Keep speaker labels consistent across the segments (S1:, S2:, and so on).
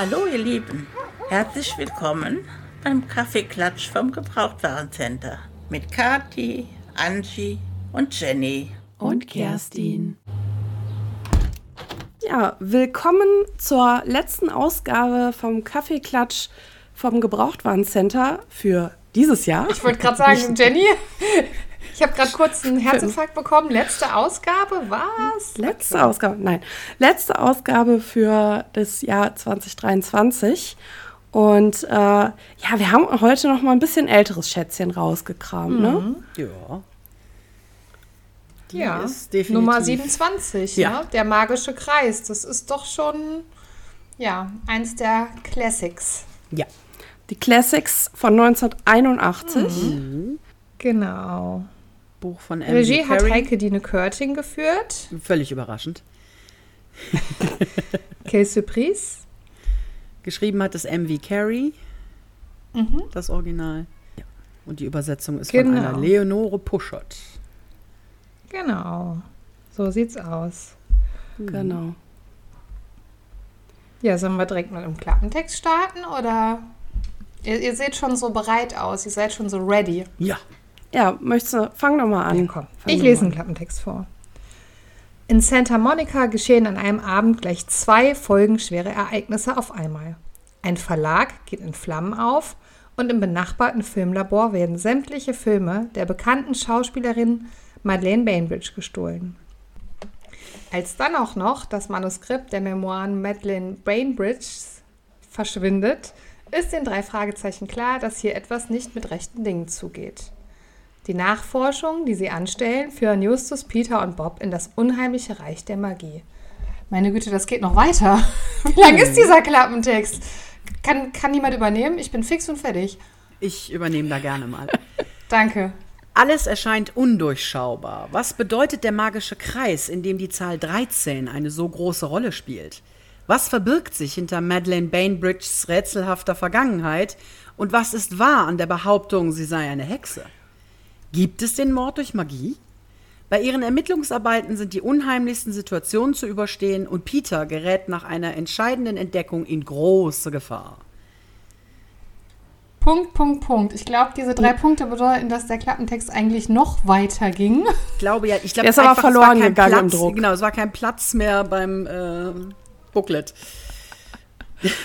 S1: Hallo ihr Lieben, herzlich willkommen beim Kaffeeklatsch vom Gebrauchtwarencenter mit Kati, Angie und Jenny.
S2: Und Kerstin. Ja, willkommen zur letzten Ausgabe vom Kaffeeklatsch vom Gebrauchtwarencenter für dieses Jahr.
S3: Ich wollte gerade sagen, Jenny, ich habe gerade kurz einen Herzinfarkt bekommen. Letzte Ausgabe, was?
S2: Letzte Ausgabe, nein. Letzte Ausgabe für das Jahr 2023. Und äh, ja, wir haben heute noch mal ein bisschen älteres Schätzchen rausgekramt, ne?
S4: Mhm. Ja.
S3: Die ja, Nummer 27, ja. Ne? der magische Kreis. Das ist doch schon, ja, eins der Classics.
S2: Ja. Die Classics von 1981.
S3: Mhm. Genau.
S4: Buch von
S3: M. Regie hat Heike Dine Körting geführt.
S4: Völlig überraschend.
S3: Quelle Surprise.
S4: Geschrieben hat es M.V. Carey, mhm. das Original. Ja. Und die Übersetzung ist genau. von einer Leonore Puschert.
S3: Genau. So sieht's aus.
S2: Genau.
S3: Ja, sollen wir direkt mal im Klappentext starten oder ihr, ihr seht schon so bereit aus, ihr seid schon so ready.
S4: Ja.
S2: Ja, möchtest du, fang doch mal an. Ja,
S3: komm. ich lese einen Klappentext vor. In Santa Monica geschehen an einem Abend gleich zwei folgenschwere Ereignisse auf einmal. Ein Verlag geht in Flammen auf und im benachbarten Filmlabor werden sämtliche Filme der bekannten Schauspielerin Madeleine Bainbridge gestohlen. Als dann auch noch das Manuskript der Memoiren Madeleine Bainbridges verschwindet, ist den drei Fragezeichen klar, dass hier etwas nicht mit rechten Dingen zugeht. Die Nachforschungen, die sie anstellen, führen Justus, Peter und Bob in das unheimliche Reich der Magie. Meine Güte, das geht noch weiter. Wie lang ist dieser Klappentext? Kann, kann niemand übernehmen? Ich bin fix und fertig.
S4: Ich übernehme da gerne mal.
S3: Danke.
S4: Alles erscheint undurchschaubar. Was bedeutet der magische Kreis, in dem die Zahl 13 eine so große Rolle spielt? Was verbirgt sich hinter Madeleine Bainbridges rätselhafter Vergangenheit? Und was ist wahr an der Behauptung, sie sei eine Hexe? Gibt es den Mord durch Magie? Bei ihren Ermittlungsarbeiten sind die unheimlichsten Situationen zu überstehen und Peter gerät nach einer entscheidenden Entdeckung in große Gefahr.
S3: Punkt, Punkt, Punkt. Ich glaube, diese drei Punkte bedeuten, dass der Klappentext eigentlich noch weiter ging.
S4: Ich glaube ja, ich glaube,
S2: er ist aber verloren gegangen Platz, im Druck.
S4: Genau, es war kein Platz mehr beim äh, Booklet.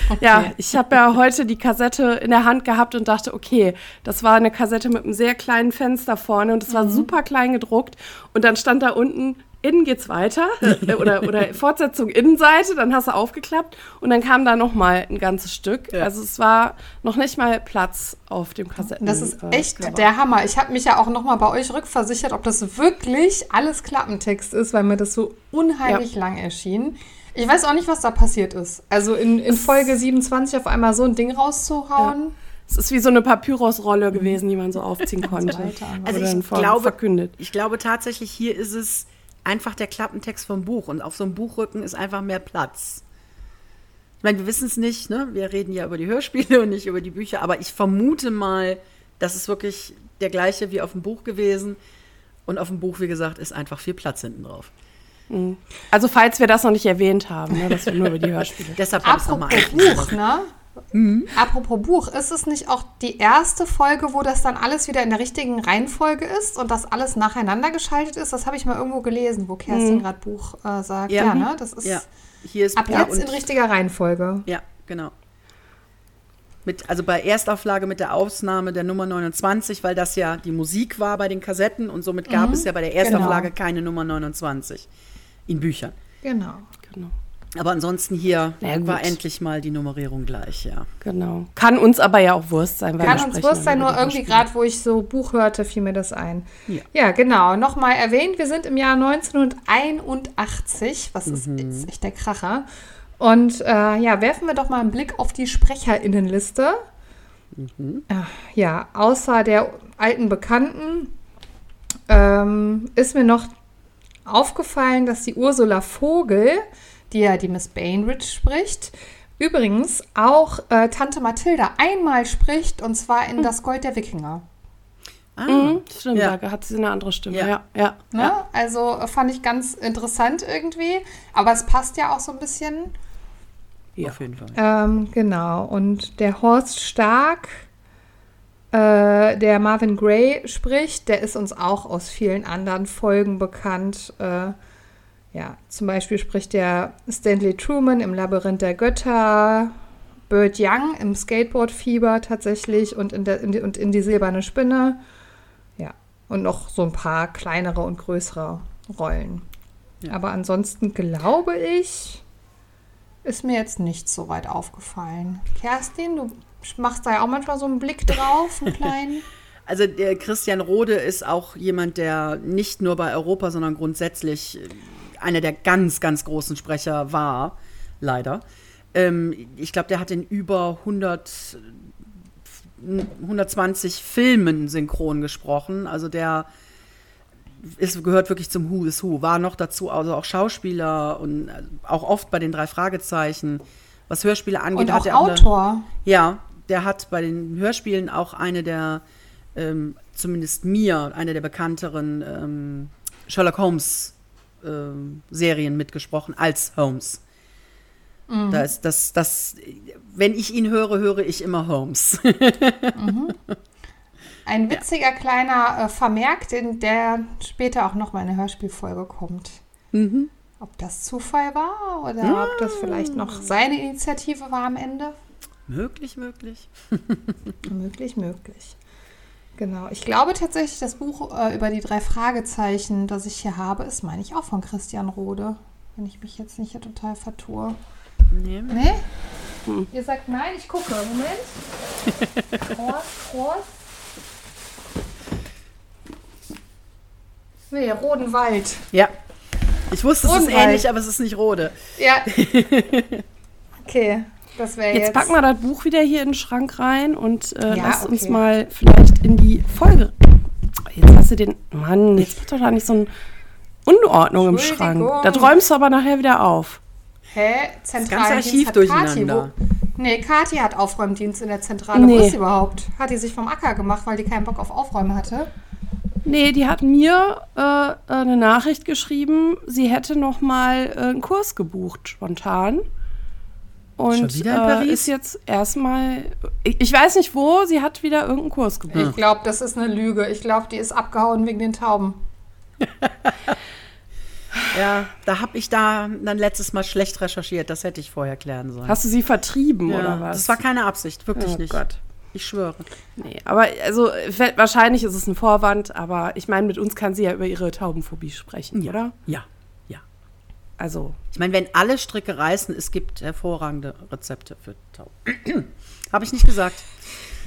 S2: Okay. Ja, ich habe ja heute die Kassette in der Hand gehabt und dachte, okay, das war eine Kassette mit einem sehr kleinen Fenster vorne und es war mhm. super klein gedruckt. Und dann stand da unten, innen geht's weiter äh, oder, oder Fortsetzung Innenseite, dann hast du aufgeklappt und dann kam da noch mal ein ganzes Stück. Ja. Also es war noch nicht mal Platz auf dem Kassetten.
S3: Das ist echt äh, der Hammer. Ich habe mich ja auch noch mal bei euch rückversichert, ob das wirklich alles Klappentext ist, weil mir das so unheimlich ja. lang erschien. Ich weiß auch nicht, was da passiert ist. Also in, in Folge 27 auf einmal so ein Ding rauszuhauen. Ja.
S2: Es ist wie so eine Papyrusrolle gewesen, die man so aufziehen konnte.
S4: also ich glaube, verkündet. ich glaube tatsächlich, hier ist es einfach der Klappentext vom Buch und auf so einem Buchrücken ist einfach mehr Platz. Ich meine, wir wissen es nicht, ne? Wir reden ja über die Hörspiele und nicht über die Bücher, aber ich vermute mal, das ist wirklich der gleiche wie auf dem Buch gewesen. Und auf dem Buch, wie gesagt, ist einfach viel Platz hinten drauf.
S2: Mhm. Also falls wir das noch nicht erwähnt haben, ne, dass wir nur über die Hörspiele.
S3: Deshalb habe ich nochmal Buch, ne? Mhm. Apropos Buch, ist es nicht auch die erste Folge, wo das dann alles wieder in der richtigen Reihenfolge ist und das alles nacheinander geschaltet ist? Das habe ich mal irgendwo gelesen, wo Kerstin mhm. gerade Buch äh, sagt. Ja. ja, ne? Das ist, ja.
S4: Hier ist
S3: ab jetzt in richtiger Reihenfolge.
S4: Ja, genau. Mit, also bei Erstauflage mit der Ausnahme der Nummer 29, weil das ja die Musik war bei den Kassetten und somit gab mhm. es ja bei der Erstauflage genau. keine Nummer 29 in Büchern.
S3: Genau. genau.
S4: Aber ansonsten hier ja, war endlich mal die Nummerierung gleich, ja.
S2: Genau. Kann uns aber ja auch Wurst sein.
S3: Weil Kann uns Wurst sein, nur irgendwie gerade, wo ich so Buch hörte, fiel mir das ein. Ja, ja genau. Nochmal erwähnt, wir sind im Jahr 1981, was ist, mhm. ist echt der Kracher. Und äh, ja, werfen wir doch mal einen Blick auf die Sprecherinnenliste. Mhm. Ja, außer der alten Bekannten ähm, ist mir noch aufgefallen, dass die Ursula Vogel, die ja die Miss Bainbridge spricht, übrigens auch äh, Tante Mathilda einmal spricht und zwar in hm. Das Gold der Wikinger.
S2: Ah, mhm, stimmt, ja. da hat sie eine andere Stimme. Ja, ja. ja.
S3: Ne? Also fand ich ganz interessant irgendwie, aber es passt ja auch so ein bisschen
S4: Ja. Auf jeden Fall.
S3: Ähm, genau. Und der Horst Stark, äh, der Marvin Gray spricht, der ist uns auch aus vielen anderen Folgen bekannt. Äh, ja, zum Beispiel spricht der Stanley Truman im Labyrinth der Götter, Burt Young im Skateboard-Fieber tatsächlich und in, der, in die, und in die silberne Spinne. Und noch so ein paar kleinere und größere Rollen. Ja. Aber ansonsten glaube ich, ist mir jetzt nicht so weit aufgefallen. Kerstin, du machst da ja auch manchmal so einen Blick drauf, einen kleinen.
S4: Also der Christian Rode ist auch jemand, der nicht nur bei Europa, sondern grundsätzlich äh, einer der ganz, ganz großen Sprecher war, leider. Ähm, ich glaube, der hat in über 100, 120 Filmen synchron gesprochen. Also der ist, gehört wirklich zum Who is Who. War noch dazu also auch Schauspieler und äh, auch oft bei den drei Fragezeichen. Was Hörspiele angeht,
S3: und auch
S4: hat er
S3: Autor.
S4: Eine, ja, der hat bei den Hörspielen auch eine der, ähm, zumindest mir, eine der bekannteren ähm, Sherlock Holmes ähm, Serien mitgesprochen als Holmes. Mhm. Da ist das, das, wenn ich ihn höre, höre ich immer Holmes. mhm.
S3: Ein witziger ja. kleiner äh, Vermerk, den, der später auch noch mal in eine Hörspielfolge kommt. Mhm. Ob das Zufall war oder ja. ob das vielleicht noch seine Initiative war am Ende?
S4: Möglich, möglich.
S3: möglich, möglich. Genau. Ich glaube tatsächlich, das Buch äh, über die drei Fragezeichen, das ich hier habe, ist, meine ich, auch von Christian Rode. Wenn ich mich jetzt nicht hier total vertue. Nee. Nee? Hm. Ihr sagt nein, ich gucke. Moment. Kors, Kors. Nee, Rodenwald.
S4: Ja. Ich wusste, es ist ähnlich, aber es ist nicht Rode.
S3: Ja. Okay, das wäre jetzt.
S2: Jetzt packen wir das Buch wieder hier in den Schrank rein und äh, ja, lass okay. uns mal vielleicht in die Folge. Jetzt hast du den. Mann, jetzt wird doch da nicht so eine Unordnung im Schrank. Da träumst du aber nachher wieder auf.
S3: Hä?
S4: Zentraldienst das ganze Archiv durcheinander.
S3: Kati, nee, Kathi hat Aufräumdienst in der Zentrale. Nee. Wo ist sie überhaupt? Hat die sich vom Acker gemacht, weil die keinen Bock auf Aufräumen hatte?
S2: Nee, die hat mir äh, eine Nachricht geschrieben, sie hätte noch mal äh, einen Kurs gebucht, spontan. Und äh, ist jetzt erstmal, ich, ich, weiß nicht wo, sie hat wieder irgendeinen Kurs gebucht.
S3: Ich glaube, das ist eine Lüge. Ich glaube, die ist abgehauen wegen den Tauben.
S4: ja, da habe ich da dann letztes Mal schlecht recherchiert. Das hätte ich vorher klären sollen.
S2: Hast du sie vertrieben ja, oder was?
S4: Das war keine Absicht, wirklich oh nicht. Gott. Ich schwöre.
S2: Nee, aber also wahrscheinlich ist es ein Vorwand, aber ich meine, mit uns kann sie ja über ihre Taubenphobie sprechen,
S4: ja.
S2: oder?
S4: Ja, ja.
S2: Also.
S4: Ich meine, wenn alle Stricke reißen, es gibt hervorragende Rezepte für Tauben. Habe ich nicht gesagt.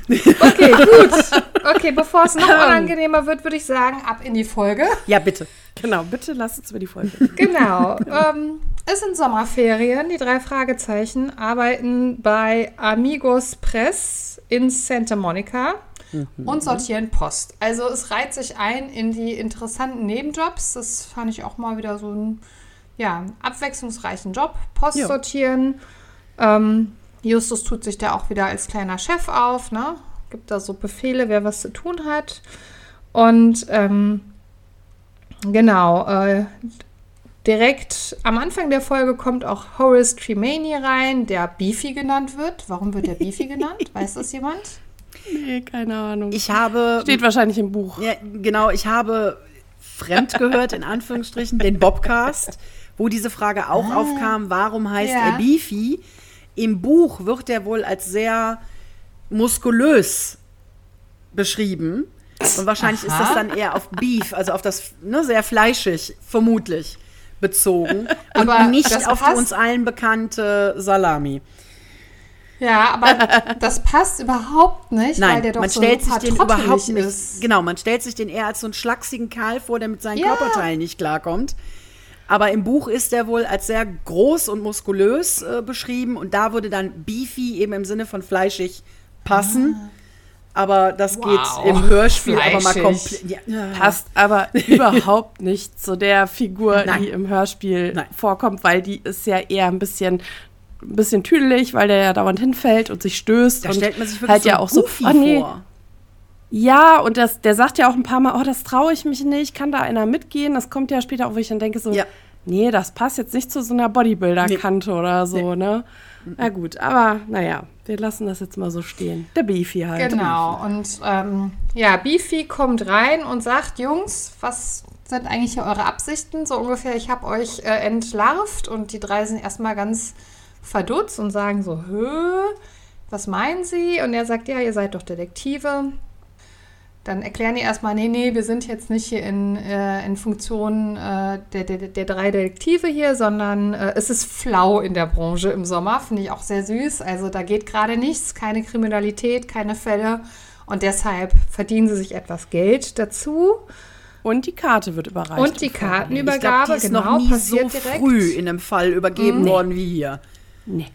S3: Okay, gut. Okay, bevor es noch unangenehmer wird, würde ich sagen, ab in die Folge.
S4: Ja, bitte.
S2: Genau, bitte lass uns über die Folge.
S3: Genau. Ähm, es sind Sommerferien. Die drei Fragezeichen arbeiten bei Amigos Press in Santa Monica mhm. und sortieren Post. Also es reiht sich ein in die interessanten Nebenjobs. Das fand ich auch mal wieder so einen ja, abwechslungsreichen Job. Post jo. sortieren. Ähm, Justus tut sich da auch wieder als kleiner Chef auf, ne? Gibt da so Befehle, wer was zu tun hat. Und ähm, genau, äh, direkt am Anfang der Folge kommt auch Horace Tremaine rein, der Beefy genannt wird. Warum wird der Beefy genannt? Weiß das jemand?
S2: Nee, keine Ahnung.
S4: Ich habe.
S2: Steht wahrscheinlich im Buch.
S4: Ja, genau, ich habe fremd gehört, in Anführungsstrichen, den Bobcast, wo diese Frage auch ah, aufkam: Warum heißt ja. er Beefy? Im Buch wird er wohl als sehr muskulös beschrieben. Und wahrscheinlich Aha. ist das dann eher auf Beef, also auf das ne, sehr fleischig, vermutlich bezogen. Und aber nicht auf die uns allen bekannte Salami.
S3: Ja, aber das passt überhaupt nicht,
S4: Nein,
S3: weil der doch
S4: man
S3: so
S4: stellt sich den überhaupt nicht. Ist. Genau, man stellt sich den eher als so einen schlachsigen Kerl vor, der mit seinen ja. Körperteilen nicht klarkommt. Aber im Buch ist er wohl als sehr groß und muskulös äh, beschrieben und da würde dann beefy eben im Sinne von fleischig passen. Ah. Aber das wow. geht im Hörspiel Fleischig. aber mal komplett. Ja.
S2: Passt aber überhaupt nicht zu der Figur, Nein. die im Hörspiel Nein. vorkommt, weil die ist ja eher ein bisschen ein bisschen tüdelig, weil der ja dauernd hinfällt und sich stößt.
S4: Da
S2: und
S4: stellt man sich wirklich
S2: halt
S4: so
S2: ja auch so
S4: oh, nee, vor.
S2: Ja, und das, der sagt ja auch ein paar Mal, oh, das traue ich mich nicht, kann da einer mitgehen? Das kommt ja später auch, wo ich dann denke so, ja. nee, das passt jetzt nicht zu so einer Bodybuilder-Kante nee. oder so, nee. ne? Na gut, aber naja, wir lassen das jetzt mal so stehen. Der Beefy halt.
S3: Genau, und ähm, ja, Beefy kommt rein und sagt, Jungs, was sind eigentlich hier eure Absichten? So ungefähr, ich habe euch äh, entlarvt und die drei sind erstmal ganz verdutzt und sagen so, Hö, was meinen Sie? Und er sagt, ja, ihr seid doch Detektive. Dann erklären die erstmal, nee, nee, wir sind jetzt nicht hier in, äh, in Funktion äh, der, der, der drei Detektive hier, sondern äh, es ist flau in der Branche im Sommer. Finde ich auch sehr süß. Also da geht gerade nichts, keine Kriminalität, keine Fälle. Und deshalb verdienen sie sich etwas Geld dazu.
S2: Und die Karte wird überreicht.
S3: Und die Kartenübergabe,
S4: glaub, die ist genau, noch nie passiert so direkt. früh in einem Fall übergeben mhm. worden wie hier.
S2: Nee.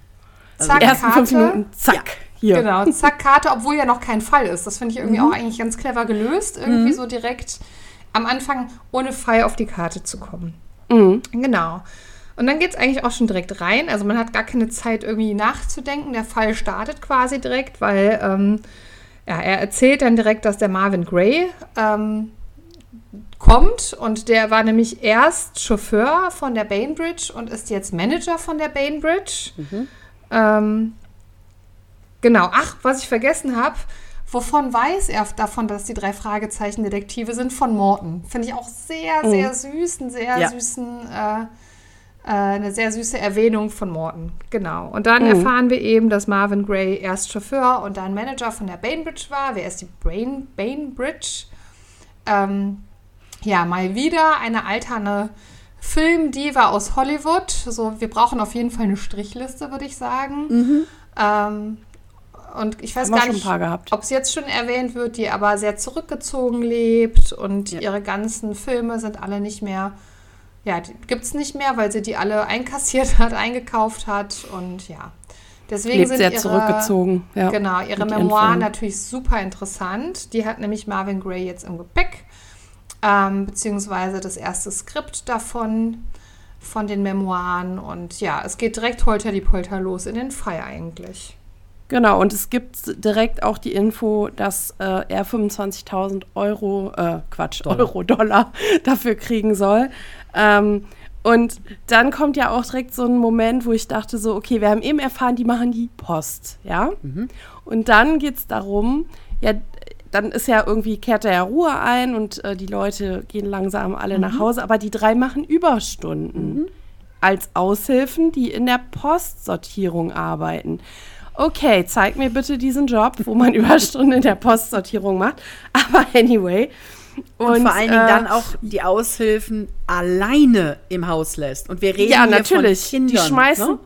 S2: Also zack, die ersten Karte. fünf Minuten, zack. Ja.
S3: Hier. Genau, zack, Karte, obwohl ja noch kein Fall ist. Das finde ich irgendwie mhm. auch eigentlich ganz clever gelöst. Irgendwie mhm. so direkt am Anfang ohne Fall auf die Karte zu kommen. Mhm. Genau. Und dann geht es eigentlich auch schon direkt rein. Also man hat gar keine Zeit, irgendwie nachzudenken. Der Fall startet quasi direkt, weil ähm, ja, er erzählt dann direkt, dass der Marvin Gray ähm, kommt. Und der war nämlich erst Chauffeur von der Bainbridge und ist jetzt Manager von der Bainbridge. Mhm. Ähm, Genau. Ach, was ich vergessen habe. Wovon weiß er davon, dass die drei Fragezeichen Detektive sind? Von Morton. Finde ich auch sehr, sehr mhm. süß. Einen sehr ja. süßen, äh, äh, eine sehr süße Erwähnung von Morton. Genau. Und dann mhm. erfahren wir eben, dass Marvin Gray erst Chauffeur und dann Manager von der Bainbridge war. Wer ist die Brain, Bainbridge? Ähm, ja, mal wieder eine alterne Filmdiva aus Hollywood. So, wir brauchen auf jeden Fall eine Strichliste, würde ich sagen. Mhm. Ähm, und ich weiß gar nicht, ob es jetzt schon erwähnt wird, die aber sehr zurückgezogen lebt und ja. ihre ganzen Filme sind alle nicht mehr, ja, gibt es nicht mehr, weil sie die alle einkassiert hat, eingekauft hat und ja. Deswegen lebt sind
S2: sehr
S3: ihre,
S2: zurückgezogen.
S3: Ja, genau, ihre Memoiren natürlich super interessant. Die hat nämlich Marvin Gray jetzt im Gepäck, ähm, beziehungsweise das erste Skript davon von den Memoiren und ja, es geht direkt holter die Polter los in den Fall eigentlich.
S2: Genau, und es gibt direkt auch die Info, dass äh, er 25.000 Euro, äh, Quatsch, Dollar. Euro, Dollar dafür kriegen soll. Ähm, und dann kommt ja auch direkt so ein Moment, wo ich dachte so, okay, wir haben eben erfahren, die machen die Post, ja? Mhm. Und dann geht es darum, ja, dann ist ja irgendwie, kehrt er ja Ruhe ein und äh, die Leute gehen langsam alle mhm. nach Hause, aber die drei machen Überstunden mhm. als Aushilfen, die in der Postsortierung arbeiten okay, zeig mir bitte diesen Job, wo man Überstunden in der Postsortierung macht. Aber anyway.
S4: Und, und vor allen Dingen äh, dann auch die Aushilfen alleine im Haus lässt. Und wir reden
S2: ja,
S4: hier
S2: natürlich.
S4: von Kindern.
S2: Die schmeißen, ne?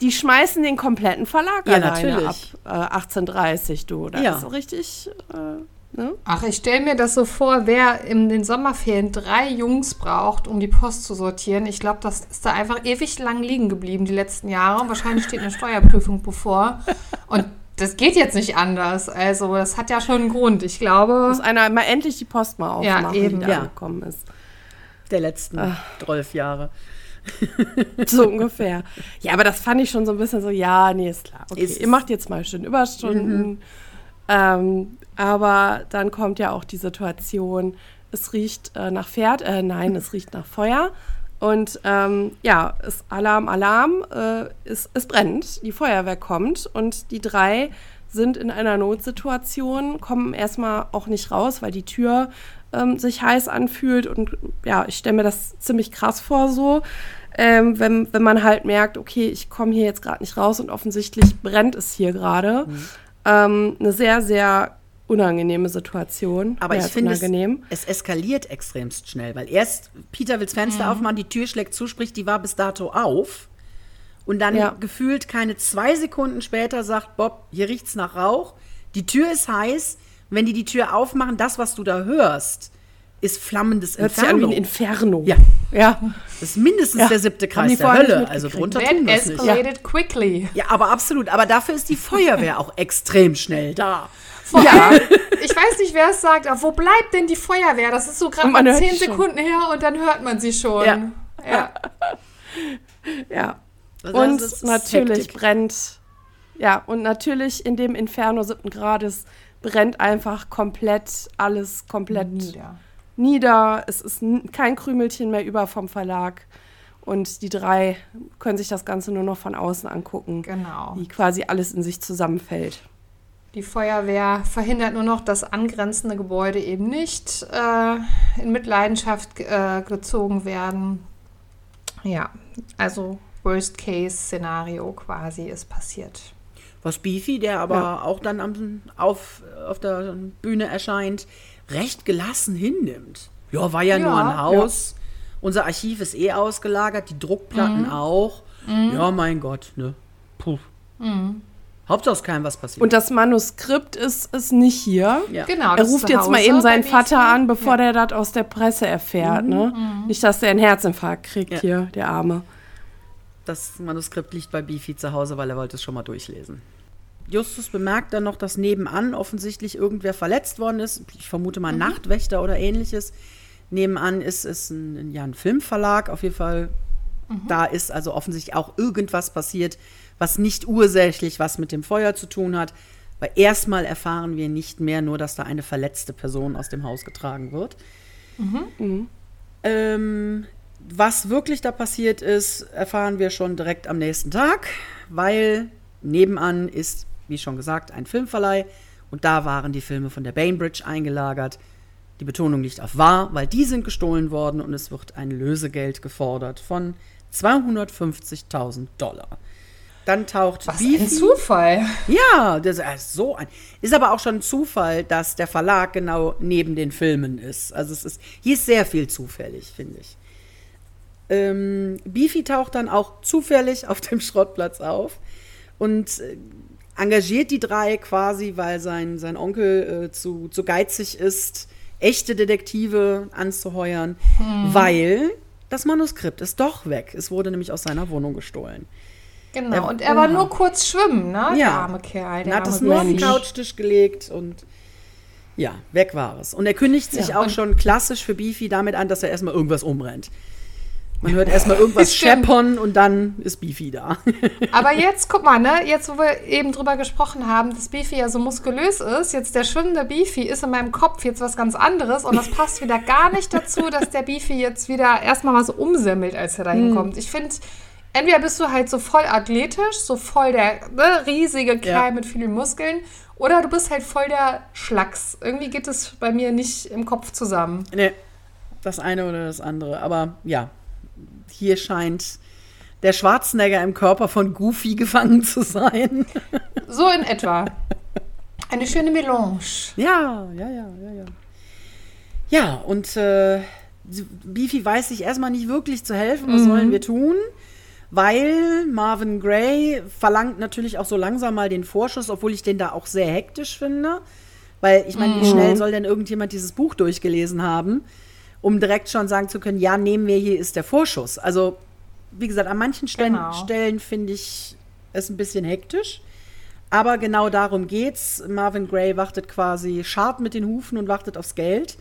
S2: die schmeißen den kompletten Verlag ja, alleine natürlich. ab äh, 1830, du. Da ja. ist richtig. Äh,
S3: Ne? Ach, ich stelle mir das so vor, wer in den Sommerferien drei Jungs braucht, um die Post zu sortieren. Ich glaube, das ist da einfach ewig lang liegen geblieben die letzten Jahre. Wahrscheinlich steht eine Steuerprüfung bevor. Und das geht jetzt nicht anders. Also, das hat ja schon einen Grund. Ich glaube.
S2: Muss einer mal endlich die Post mal aufmachen, ja, eben. die da ja. gekommen ist.
S4: Der letzten zwölf Jahre.
S2: so ungefähr. Ja, aber das fand ich schon so ein bisschen so, ja, nee, ist klar. Okay, ist ihr macht jetzt mal schön Überstunden. Mhm. Ähm, aber dann kommt ja auch die Situation, es riecht äh, nach Pferd, äh, nein, es riecht nach Feuer. Und ähm, ja, es Alarm, Alarm, äh, es, es brennt, die Feuerwehr kommt und die drei sind in einer Notsituation, kommen erstmal auch nicht raus, weil die Tür ähm, sich heiß anfühlt. Und ja, ich stelle mir das ziemlich krass vor so. Ähm, wenn, wenn man halt merkt, okay, ich komme hier jetzt gerade nicht raus und offensichtlich brennt es hier gerade. Mhm. Ähm, eine sehr, sehr unangenehme Situation.
S4: Aber ich finde, es, es, eskaliert extremst schnell, weil erst Peter will das Fenster mhm. aufmachen, die Tür schlägt zu, sprich, die war bis dato auf. Und dann ja. gefühlt keine zwei Sekunden später sagt Bob, hier riecht's nach Rauch. Die Tür ist heiß. Wenn die die Tür aufmachen, das, was du da hörst, ist flammendes
S2: Hört Inferno. Sich an wie ein Inferno.
S4: Ja. ja. Das ist mindestens ja. der siebte Kreis der Hölle. Also drunter
S3: That tun wir escalated nicht. quickly.
S4: Ja, aber absolut. Aber dafür ist die Feuerwehr auch extrem schnell da.
S3: Vor ja. Allem, ich weiß nicht, wer es sagt, aber wo bleibt denn die Feuerwehr? Das ist so gerade mal zehn Sekunden her und dann hört man sie schon.
S2: Ja. Ja. ja. Also und natürlich Hektik. brennt, ja, und natürlich in dem Inferno siebten Grades brennt einfach komplett alles komplett nieder. Nieder. Es ist kein Krümelchen mehr über vom Verlag. und die drei können sich das Ganze nur noch von außen angucken,
S3: Genau.
S2: wie quasi alles in sich zusammenfällt.
S3: Die Feuerwehr verhindert nur noch, dass angrenzende Gebäude eben nicht äh, in Mitleidenschaft äh, gezogen werden. Ja, also Worst-Case-Szenario quasi ist passiert.
S4: Was Beefy, der aber
S2: Ja.
S4: auch dann am, auf, auf der Bühne erscheint, recht gelassen hinnimmt. Ja, war ja,
S3: Ja,
S4: nur ein
S3: ja.
S4: Haus. Unser Archiv ist eh ausgelagert, die Druckplatten
S3: Mhm.
S4: auch. Ja, mein Gott, ne? Puh. Hauptsache ist keinem was passiert.
S2: Und das Manuskript ist, ist nicht hier.
S4: ja.
S3: Genau.
S2: Er ruft jetzt mal eben seinen Vater an, bevor der das aus der Presse erfährt. Ne? Nicht, dass der einen Herzinfarkt kriegt
S4: Ja.
S2: hier, der Arme.
S4: Das Manuskript liegt bei Beefy zu Hause, weil er wollte es schon mal durchlesen. Justus bemerkt dann noch, dass nebenan offensichtlich irgendwer verletzt worden ist. Ich vermute mal Nachtwächter oder ähnliches. Nebenan ist es ein, ja, ein Filmverlag. Auf jeden Fall, da ist also offensichtlich auch irgendwas passiert, was nicht ursächlich was mit dem Feuer zu tun hat. Weil erstmal erfahren wir nicht mehr nur, dass da eine verletzte Person aus dem Haus getragen wird. Ähm, was wirklich da passiert ist, erfahren wir schon direkt am nächsten Tag, weil nebenan ist, wie schon gesagt, ein Filmverleih und da waren die Filme von der Bainbridge eingelagert. Die Betonung liegt auf wahr, weil die sind gestohlen worden und es wird ein Lösegeld gefordert von 250.000 Dollar. Dann taucht
S3: Was
S4: Beefy-
S3: ein Zufall.
S4: ja, das ist so ein. Ist aber auch schon ein Zufall, dass der Verlag genau neben den Filmen ist. Also es ist, hier ist sehr viel zufällig, finde ich. Ähm, Beefy taucht dann auch zufällig auf dem Schrottplatz auf und äh, engagiert die drei quasi, weil sein, sein Onkel äh, zu, zu geizig ist, echte Detektive anzuheuern, weil das Manuskript ist doch weg. Es wurde nämlich aus seiner Wohnung gestohlen.
S3: Genau.
S4: Ja,
S3: Und er war
S4: oha.
S3: nur kurz schwimmen, ne? Der
S4: Ja.
S3: arme Kerl. Der
S4: Er hat es nur auf den. Couchtisch gelegt und ja, weg war es. Und er kündigt sich
S3: Ja,
S4: auch schon klassisch für Beefy damit an, dass er erstmal irgendwas umrennt. Man hört erstmal irgendwas scheppern und dann ist Beefy da.
S3: Aber jetzt, guck mal, ne, jetzt, wo wir eben drüber gesprochen haben, dass Beefy ja so muskulös ist, jetzt der schwimmende Beefy ist in meinem Kopf jetzt was ganz anderes und das passt wieder gar nicht dazu, dass der Beefy jetzt wieder erstmal mal so umsemmelt, als er da hinkommt. Ich finde, entweder bist du halt so voll athletisch, so voll der ne, riesige Kerl
S4: Ja.
S3: mit vielen Muskeln, oder du bist halt voll der Schlacks. Irgendwie geht es bei mir nicht im Kopf zusammen.
S4: nee, das eine oder das andere. Aber ja, hier scheint der Schwarzenegger im Körper von Goofy gefangen zu sein.
S3: So in etwa. Eine schöne Melange.
S4: Ja, ja, ja, ja, ja. Ja, und äh, Beefy weiß sich erstmal nicht wirklich zu helfen. Was sollen wir tun? Weil Marvin Gray verlangt natürlich auch so langsam mal den Vorschuss, obwohl ich den da auch sehr hektisch finde. Weil ich meine, wie schnell soll denn irgendjemand dieses Buch durchgelesen haben, um direkt schon sagen zu können, ja, nehmen wir hier ist der Vorschuss. Also, wie gesagt, an manchen Stellen,
S3: Genau.
S4: Stellen finde ich es ein bisschen hektisch. Aber genau darum geht's. Marvin Gray wartet quasi, scharrt mit den Hufen und wartet aufs Geld.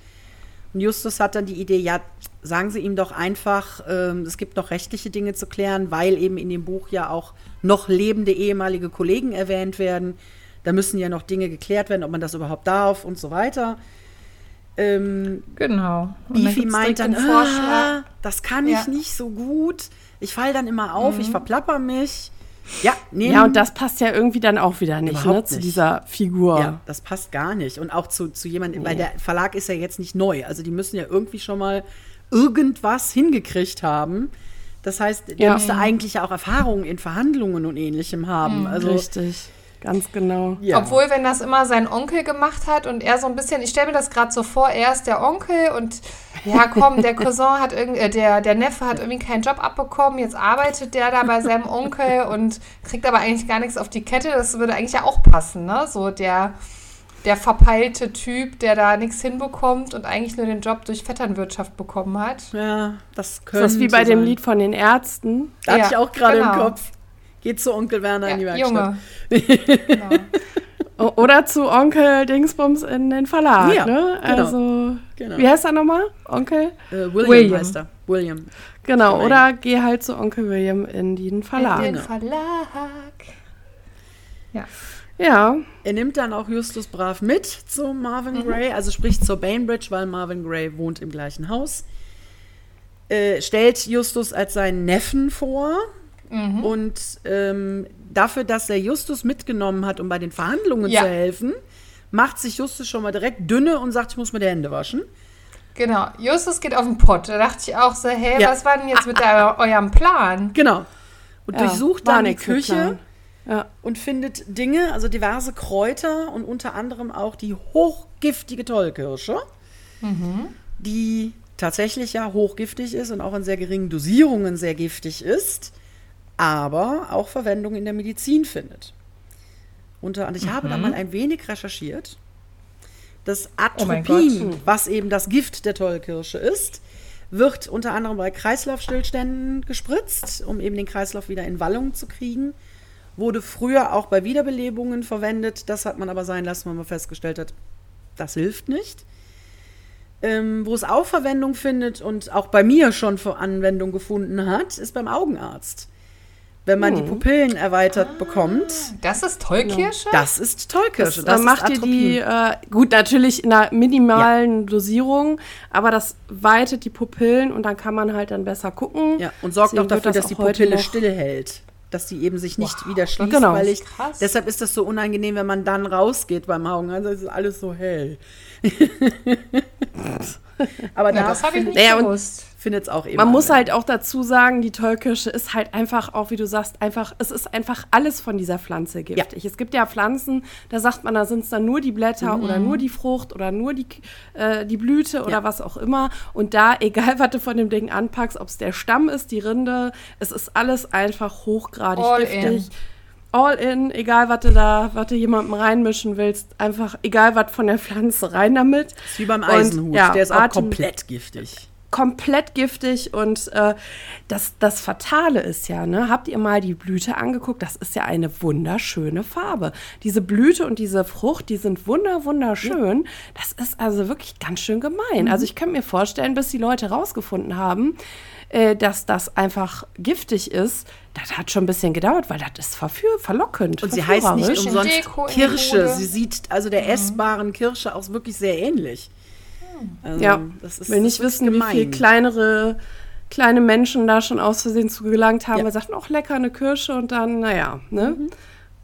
S4: Und Justus hat dann die Idee, ja, sagen Sie ihm doch einfach, ähm, es gibt noch rechtliche Dinge zu klären, weil eben in dem Buch ja auch noch lebende ehemalige Kollegen erwähnt werden. Da müssen ja noch Dinge geklärt werden, ob man das überhaupt darf und so weiter. Ähm,
S3: Genau. Und dann
S4: Beefy
S3: gibt's
S4: meint dann, ah, das kann ich
S3: Ja.
S4: nicht so gut. Ich fall dann immer auf,
S3: Mhm.
S4: ich verplapper mich. Ja, nee,
S2: Ja, und das passt ja irgendwie dann auch wieder nicht, ne,
S4: Überhaupt
S2: zu
S4: nicht.
S2: dieser Figur.
S4: Ja, das passt gar nicht. Und auch zu, zu jemandem, weil der Verlag ist ja jetzt nicht neu. Also die müssen ja irgendwie schon mal irgendwas hingekriegt haben. Das heißt, der
S2: Ja.
S4: müsste eigentlich ja auch Erfahrungen in Verhandlungen und ähnlichem haben. Also,
S2: Richtig, ganz genau.
S4: ja.
S3: Obwohl, wenn das immer sein Onkel gemacht hat und er so ein bisschen, ich stelle mir das gerade so vor, er ist der Onkel und ja, komm, der Cousin hat irgendwie, äh, der, der Neffe hat irgendwie keinen Job abbekommen, jetzt arbeitet der da bei seinem Onkel und kriegt aber eigentlich gar nichts auf die Kette. Das würde eigentlich ja auch passen, ne? So der, der verpeilte Typ, der da nichts hinbekommt und eigentlich nur den Job durch Vetternwirtschaft bekommen hat.
S4: ja, das
S2: Ist
S4: könnte
S2: das wie bei dem
S4: sein.
S2: Lied von den Ärzten?
S4: Da hatte
S3: Ja,
S4: ich auch gerade im
S3: genau.
S4: Kopf. Geht zu Onkel Werner in die
S3: Ja,
S4: Werkstatt.
S3: Junge. genau.
S2: Oder zu Onkel Dingsbums in den Verlag,
S4: Ja,
S2: ne?
S4: genau.
S2: Also,
S4: Genau.
S2: wie heißt er nochmal? Onkel?
S4: Äh, William,
S3: William.
S4: heißt er. William.
S2: Genau,
S4: Nein.
S2: oder geh halt zu Onkel William in den Verlag.
S3: In den
S4: Genau.
S3: Verlag. Ja.
S2: Ja,
S4: Er nimmt dann auch Justus brav mit zu Marvin
S3: Mhm.
S4: Gray, also sprich zur Bainbridge, weil Marvin Gray wohnt im gleichen Haus. äh, stellt Justus als seinen Neffen vor. Und ähm, dafür, dass er Justus mitgenommen hat, um bei den Verhandlungen
S3: Ja.
S4: zu helfen, macht sich Justus schon mal direkt dünne und sagt, ich muss mir die Hände waschen.
S3: Genau. Justus geht auf den Pott. Da dachte ich auch so, hey,
S4: Ja.
S3: was war denn jetzt mit eu eurem Plan?
S4: Genau. Und
S2: Ja,
S4: durchsucht dann die Küche.
S2: Ja.
S4: und findet Dinge, also diverse Kräuter und unter anderem auch die hochgiftige Tollkirsche, die tatsächlich ja hochgiftig ist und auch in sehr geringen Dosierungen sehr giftig ist, aber auch Verwendung in der Medizin findet. Unter anderem, ich habe da mal ein wenig recherchiert. Das
S3: Oh
S4: Atropin, was eben das Gift der Tollkirsche ist, wird unter anderem bei Kreislaufstillständen gespritzt, um eben den Kreislauf wieder in Wallung zu kriegen. Wurde früher auch bei Wiederbelebungen verwendet. Das hat man aber sein lassen, weil man festgestellt hat, das hilft nicht. Ähm, wo es auch Verwendung findet und auch bei mir schon Anwendung gefunden hat, ist beim Augenarzt. Wenn man die Pupillen erweitert bekommt,
S3: Das ist Tollkirsche?
S4: das ist Tollkirsche.
S2: Das,
S4: Das,
S2: macht dir die, äh, gut, natürlich in einer minimalen Dosierung, aber das weitet die Pupillen und dann kann man halt dann besser gucken.
S4: Ja, und sorgt
S2: Deswegen
S4: auch dafür,
S2: das
S4: dass die Pupille stillhält. Dass die eben sich nicht wieder schließt,
S2: Genau.
S4: weil ich,
S3: Krass.
S4: deshalb ist das so unangenehm, wenn man dann rausgeht beim Augenarzt. Also ist alles so hell. Aber
S3: Na,
S4: da
S3: das habe ich nicht
S2: Naja,
S3: gewusst.
S4: Findet es auch eben.
S2: Man muss halt auch dazu sagen, die Tollkirsche ist halt einfach, auch wie du sagst, einfach, es ist einfach alles von dieser Pflanze giftig. Es gibt ja Pflanzen, da sagt man, da sind es dann nur die Blätter oder nur die Frucht oder nur die, äh, die Blüte oder
S4: Ja.
S2: was auch immer. Und da, egal was du von dem Ding anpackst, ob es der Stamm ist, die Rinde, es ist alles einfach hochgradig
S3: All
S2: giftig. All in, egal was du da, was du jemandem reinmischen willst, einfach egal was von der Pflanze rein damit.
S4: ist wie beim
S2: Und,
S4: Eisenhut.
S2: ja,
S4: der ist auch
S2: Atem-
S4: komplett giftig.
S2: Komplett giftig und äh, das, das Fatale ist ja, ne, habt ihr mal die Blüte angeguckt? Das ist ja eine wunderschöne Farbe. Diese Blüte und diese Frucht, die sind wunder, wunderschön. Das ist also wirklich ganz schön gemein. Also ich könnte mir vorstellen, bis die Leute rausgefunden haben, äh, dass das einfach giftig ist, das hat schon ein bisschen gedauert, weil das ist verführ verlockend.
S4: Und sie heißt nicht
S2: verführerisch.
S4: umsonst Kirsche. Sie sieht also der essbaren Kirsche auch wirklich sehr ähnlich. Also,
S2: Ja,
S4: das ist,
S2: will nicht
S4: das ist
S2: wissen, wie
S4: gemein.
S2: viel kleinere kleine Menschen da schon aus Versehen zu gelangt haben.
S4: Ja.
S2: Wir sagten, auch lecker, eine Kirsche und dann, naja, ne?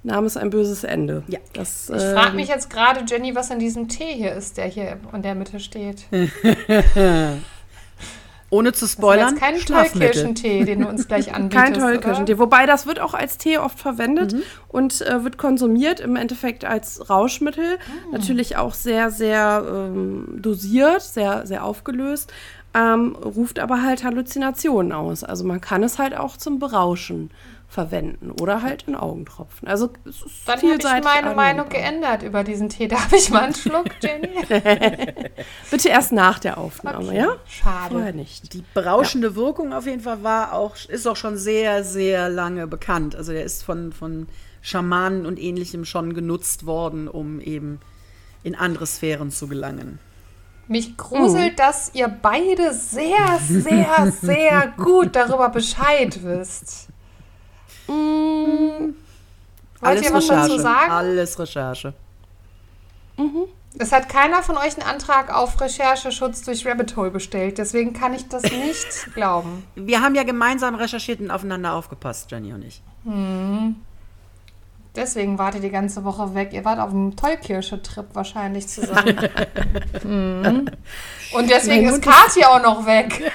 S2: Nahm es ein böses Ende.
S4: Ja.
S2: Das,
S3: Ich
S2: ähm,
S3: frage mich jetzt gerade, Jenny, was in diesem Tee hier ist, der hier in der Mitte steht.
S4: Ohne zu
S3: Das ist
S4: spoilern,
S3: kein. Tollkirschentee, den du uns gleich anbietest,
S2: Kein Tollkirschentee. Wobei das wird auch als Tee oft verwendet
S4: Mhm.
S2: und äh, wird konsumiert im Endeffekt als Rauschmittel.
S3: Ah.
S2: Natürlich auch sehr, sehr ähm, dosiert, sehr, sehr aufgelöst. Ähm, ruft aber halt Halluzinationen aus. Also man kann es halt auch zum Berauschen verwenden oder halt in Augentropfen. Also es ist
S3: Dann habe ich meine Meinung
S2: anwendbar.
S3: geändert über diesen Tee. Darf ich mal einen Schluck, Jenny?
S2: Bitte erst nach der Aufnahme,
S3: Okay.
S2: ja?
S3: Schade.
S2: Vorher nicht.
S4: Die berauschende Wirkung auf jeden Fall war auch, ist auch schon sehr, sehr lange bekannt. Also der ist von, von Schamanen und ähnlichem schon genutzt worden, um eben in andere Sphären zu gelangen.
S3: Mich gruselt, dass ihr beide sehr, sehr, sehr gut darüber Bescheid wisst. Was dazu sagen?
S4: Alles Recherche.
S3: Es hat keiner von euch einen Antrag auf Rechercheschutz durch Rabbit Hole bestellt, deswegen kann ich das nicht glauben.
S4: Wir haben ja gemeinsam recherchiert und aufeinander aufgepasst, Jenny und ich.
S3: Deswegen wart ihr die ganze Woche weg. Ihr wart auf einem Tollkirsche-Trip wahrscheinlich zusammen. Mhm. Und deswegen ist Kathi auch noch weg.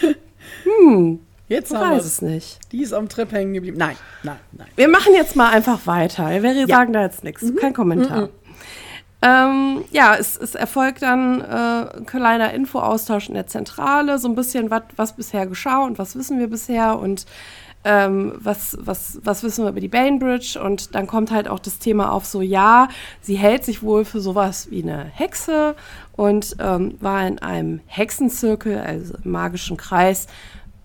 S4: Jetzt
S2: Ich
S4: haben
S2: weiß
S4: es.
S2: nicht.
S4: Die ist am Trip hängen geblieben. Nein, nein, nein.
S2: Wir machen jetzt mal einfach weiter. Wir sagen da jetzt nichts. Kein Kommentar. Ähm, ja, es, es erfolgt dann äh, ein kleiner Infoaustausch in der Zentrale, so ein bisschen, wat, was bisher geschah und was wissen wir bisher und ähm, was, was, was wissen wir über die Bainbridge und dann kommt halt auch das Thema auf, so ja, sie hält sich wohl für sowas wie eine Hexe und ähm, war in einem Hexenzirkel, also im magischen Kreis,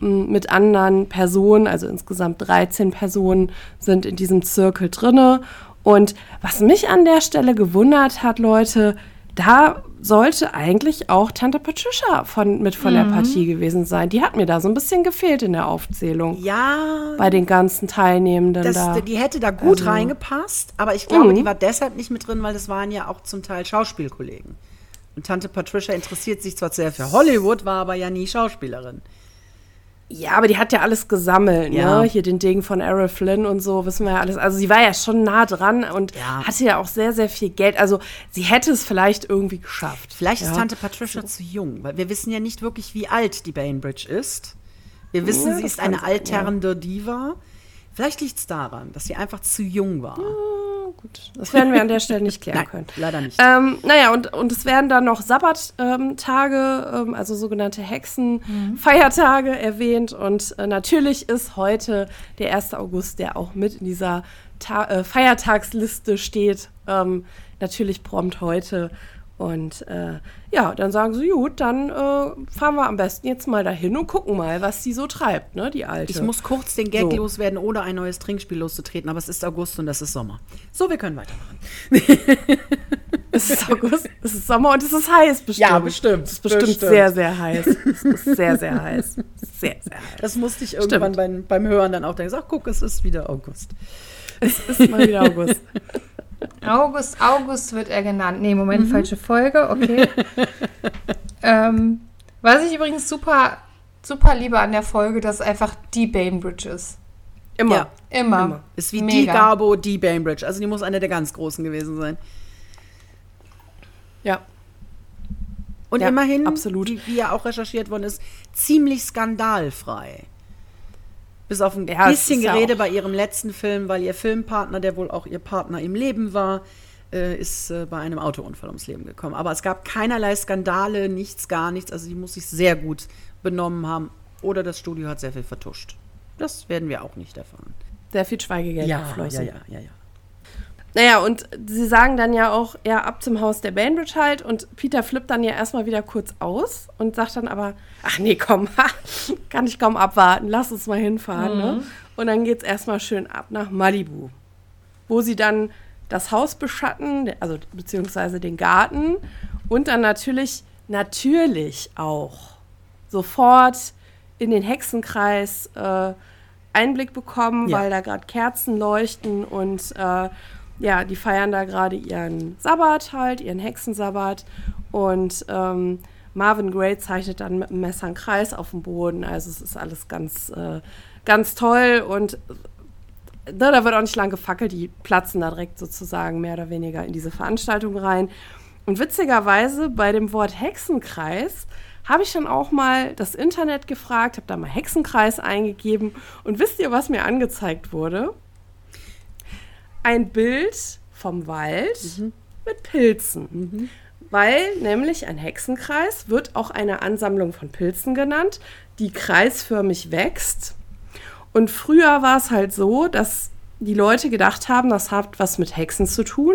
S2: mit anderen Personen, also insgesamt 13 Personen sind in diesem Zirkel drinne. Und was mich an der Stelle gewundert hat, Leute, da sollte eigentlich auch Tante Patricia von, mit von der Partie gewesen sein. Die hat mir da so ein bisschen gefehlt in der Aufzählung.
S4: Ja,
S2: Bei den ganzen Teilnehmenden
S4: das,
S2: da.
S4: die hätte da gut
S2: Also-
S4: reingepasst, aber ich glaube,
S2: Mhm.
S4: die war deshalb nicht mit drin, weil das waren ja auch zum Teil Schauspielkollegen. Und Tante Patricia interessiert sich zwar sehr für Hollywood, war aber ja nie Schauspielerin.
S2: Ja, aber die hat ja alles gesammelt,
S4: Ja.
S2: ne? Hier den Ding von Errol Flynn und so, wissen wir ja alles. Also sie war ja schon nah dran und
S4: Ja.
S2: hatte ja auch sehr, sehr viel Geld. Also sie hätte es vielleicht irgendwie geschafft.
S4: Vielleicht ist
S2: ja.
S4: Tante Patricia zu jung, weil wir wissen ja nicht wirklich, wie alt die Bainbridge ist. Wir wissen, sie ist eine alternde Diva. Vielleicht liegt es daran, dass sie einfach zu jung war.
S2: Gut, das werden wir an der Stelle nicht klären
S4: Nein,
S2: können.
S4: leider nicht.
S2: Ähm, naja, und, und es werden dann noch Sabbattage, ähm, also sogenannte Hexenfeiertage erwähnt. Und äh, natürlich ist heute der 1. August, der auch mit in dieser Ta äh, Feiertagsliste steht, ähm, natürlich prompt heute. Und äh, ja, dann sagen sie, gut, dann äh, fahren wir am besten jetzt mal dahin und gucken mal, was die so treibt, ne, die Alte.
S4: Ich muss kurz den Gag
S2: So.
S4: loswerden, ohne ein neues Trinkspiel loszutreten, aber es ist August und das ist Sommer. So, wir können weitermachen.
S2: Es ist August, es ist Sommer und es ist heiß bestimmt.
S4: Ja, bestimmt,
S2: Es ist bestimmt,
S4: bestimmt.
S2: sehr, sehr heiß. Es ist sehr, sehr heiß. Sehr, sehr heiß.
S4: Das musste ich irgendwann beim, beim Hören dann auch denken. Ach, guck, es ist wieder August.
S2: Es ist mal wieder August.
S3: August, August wird er genannt. Nee, Moment, falsche Folge, okay. ähm, was ich übrigens super, super liebe an der Folge, dass es einfach die Bainbridge ist.
S2: Immer.
S4: Ja.
S3: Immer.
S2: Immer.
S4: Ist wie die
S3: Mega.
S4: Garbo, die Bainbridge. Also die muss eine der ganz großen gewesen sein.
S2: Ja.
S4: Und
S2: Ja,
S4: immerhin,
S2: absolut.
S4: Wie, wie ja auch recherchiert worden ist, ziemlich skandalfrei. Bis auf ein
S2: Ja,
S4: bisschen
S2: ja
S4: Gerede
S2: auch-
S4: bei ihrem letzten Film, weil ihr Filmpartner, der wohl auch ihr Partner im Leben war, äh, ist äh, bei einem Autounfall ums Leben gekommen. Aber es gab keinerlei Skandale, nichts, gar nichts. Also die muss sich sehr gut benommen haben. Oder das Studio hat sehr viel vertuscht. Das werden wir auch nicht erfahren.
S2: Sehr viel Schweigegeld
S4: ja,
S2: geflossen.
S4: ja, ja, ja.
S2: Naja, und sie sagen dann ja auch, ja, ab zum Haus der Bainbridge halt. Und Peter flippt dann ja erstmal wieder kurz aus und sagt dann aber, ach nee, komm, kann ich kaum abwarten, lass uns mal hinfahren. Ne? Und dann geht's erstmal schön ab nach Malibu, wo sie dann das Haus beschatten, also beziehungsweise den Garten und dann natürlich, natürlich auch sofort in den Hexenkreis äh, Einblick bekommen,
S4: Ja.
S2: weil da gerade Kerzen leuchten und äh, ja, die feiern da gerade ihren Sabbat halt, ihren Hexensabbat und ähm, Marvin Gray zeichnet dann mit dem Messer einen Kreis auf dem Boden. Also es ist alles ganz, äh, ganz toll und äh, da, da wird auch nicht lang gefackelt, die platzen da direkt sozusagen mehr oder weniger in diese Veranstaltung rein. Und witzigerweise bei dem Wort Hexenkreis habe ich dann auch mal das Internet gefragt, habe da mal Hexenkreis eingegeben und wisst ihr, was mir angezeigt wurde? Ein Bild vom Wald mit Pilzen. Weil nämlich ein Hexenkreis wird auch eine Ansammlung von Pilzen genannt, die kreisförmig wächst. Und früher war es halt so, dass die Leute gedacht haben, das hat was mit Hexen zu tun,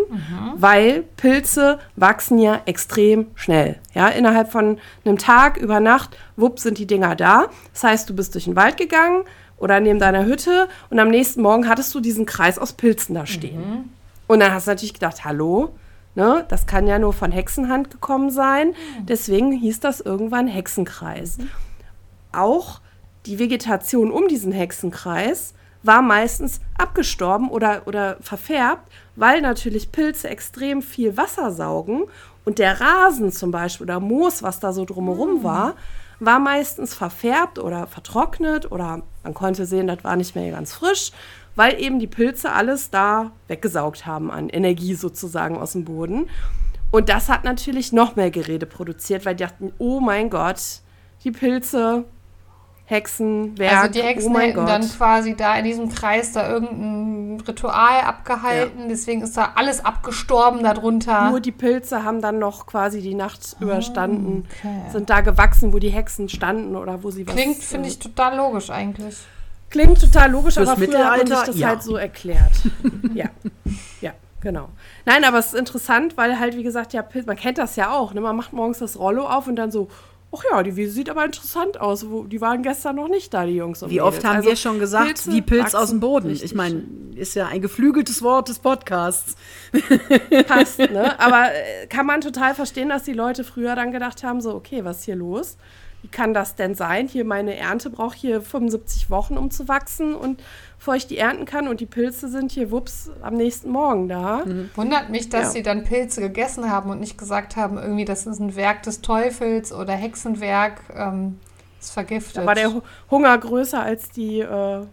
S2: weil Pilze wachsen ja extrem schnell. Ja, innerhalb von einem Tag, über Nacht, wupp, sind die Dinger da. Das heißt, du bist durch den Wald gegangen oder neben deiner Hütte und am nächsten Morgen hattest du diesen Kreis aus Pilzen da stehen. Und dann hast du natürlich gedacht, hallo, ne, das kann ja nur von Hexenhand gekommen sein. Deswegen hieß das irgendwann Hexenkreis. Auch die Vegetation um diesen Hexenkreis war meistens abgestorben oder, oder verfärbt, weil natürlich Pilze extrem viel Wasser saugen und der Rasen zum Beispiel oder Moos, was da so drumherum war, war meistens verfärbt oder vertrocknet oder man konnte sehen, das war nicht mehr ganz frisch, weil eben die Pilze alles da weggesaugt haben an Energie sozusagen aus dem Boden. Und das hat natürlich noch mehr Gerede produziert, weil die dachten, oh mein Gott, die Pilze, Hexen, Werk,
S3: Also die Hexen
S2: oh mein
S3: hätten
S2: Gott.
S3: dann quasi da in diesem Kreis da irgendein Ritual abgehalten. Deswegen ist da alles abgestorben darunter.
S2: Nur die Pilze haben dann noch quasi die Nacht überstanden,
S3: Ah, okay.
S2: sind da gewachsen, wo die Hexen standen oder wo sie was.
S3: Klingt, finde ich, total logisch eigentlich.
S2: Klingt total logisch,
S4: Fürs
S2: aber früher hat man das
S4: ja.
S2: halt so erklärt. ja. Ja, genau. Nein, aber es ist interessant, weil halt, wie gesagt, ja, Pilz, man kennt das ja auch. Ne? Man macht morgens das Rollo auf und dann so, ach ja, die Wiese sieht aber interessant aus. Wo, die waren gestern noch nicht da, die Jungs und
S4: Wie oft haben
S2: Also,
S4: wir schon gesagt,
S2: Pilze
S4: wie Pilz aus dem Boden?
S2: richtig
S4: Ich meine, ist ja ein geflügeltes Wort des Podcasts.
S2: passt, ne? Aber äh, kann man total verstehen, dass die Leute früher dann gedacht haben, so, okay, was ist hier los? wie kann das denn sein? Hier meine Ernte braucht hier 75 Wochen, um zu wachsen und bevor ich die ernten kann und die Pilze sind hier, wups, am nächsten Morgen da.
S3: Mhm. Wundert mich, dass
S2: Ja.
S3: sie dann Pilze gegessen haben und nicht gesagt haben, irgendwie, das ist ein Werk des Teufels oder Hexenwerk, ähm, ist vergiftet.
S2: Da war der Hu- Hunger größer als die, äh,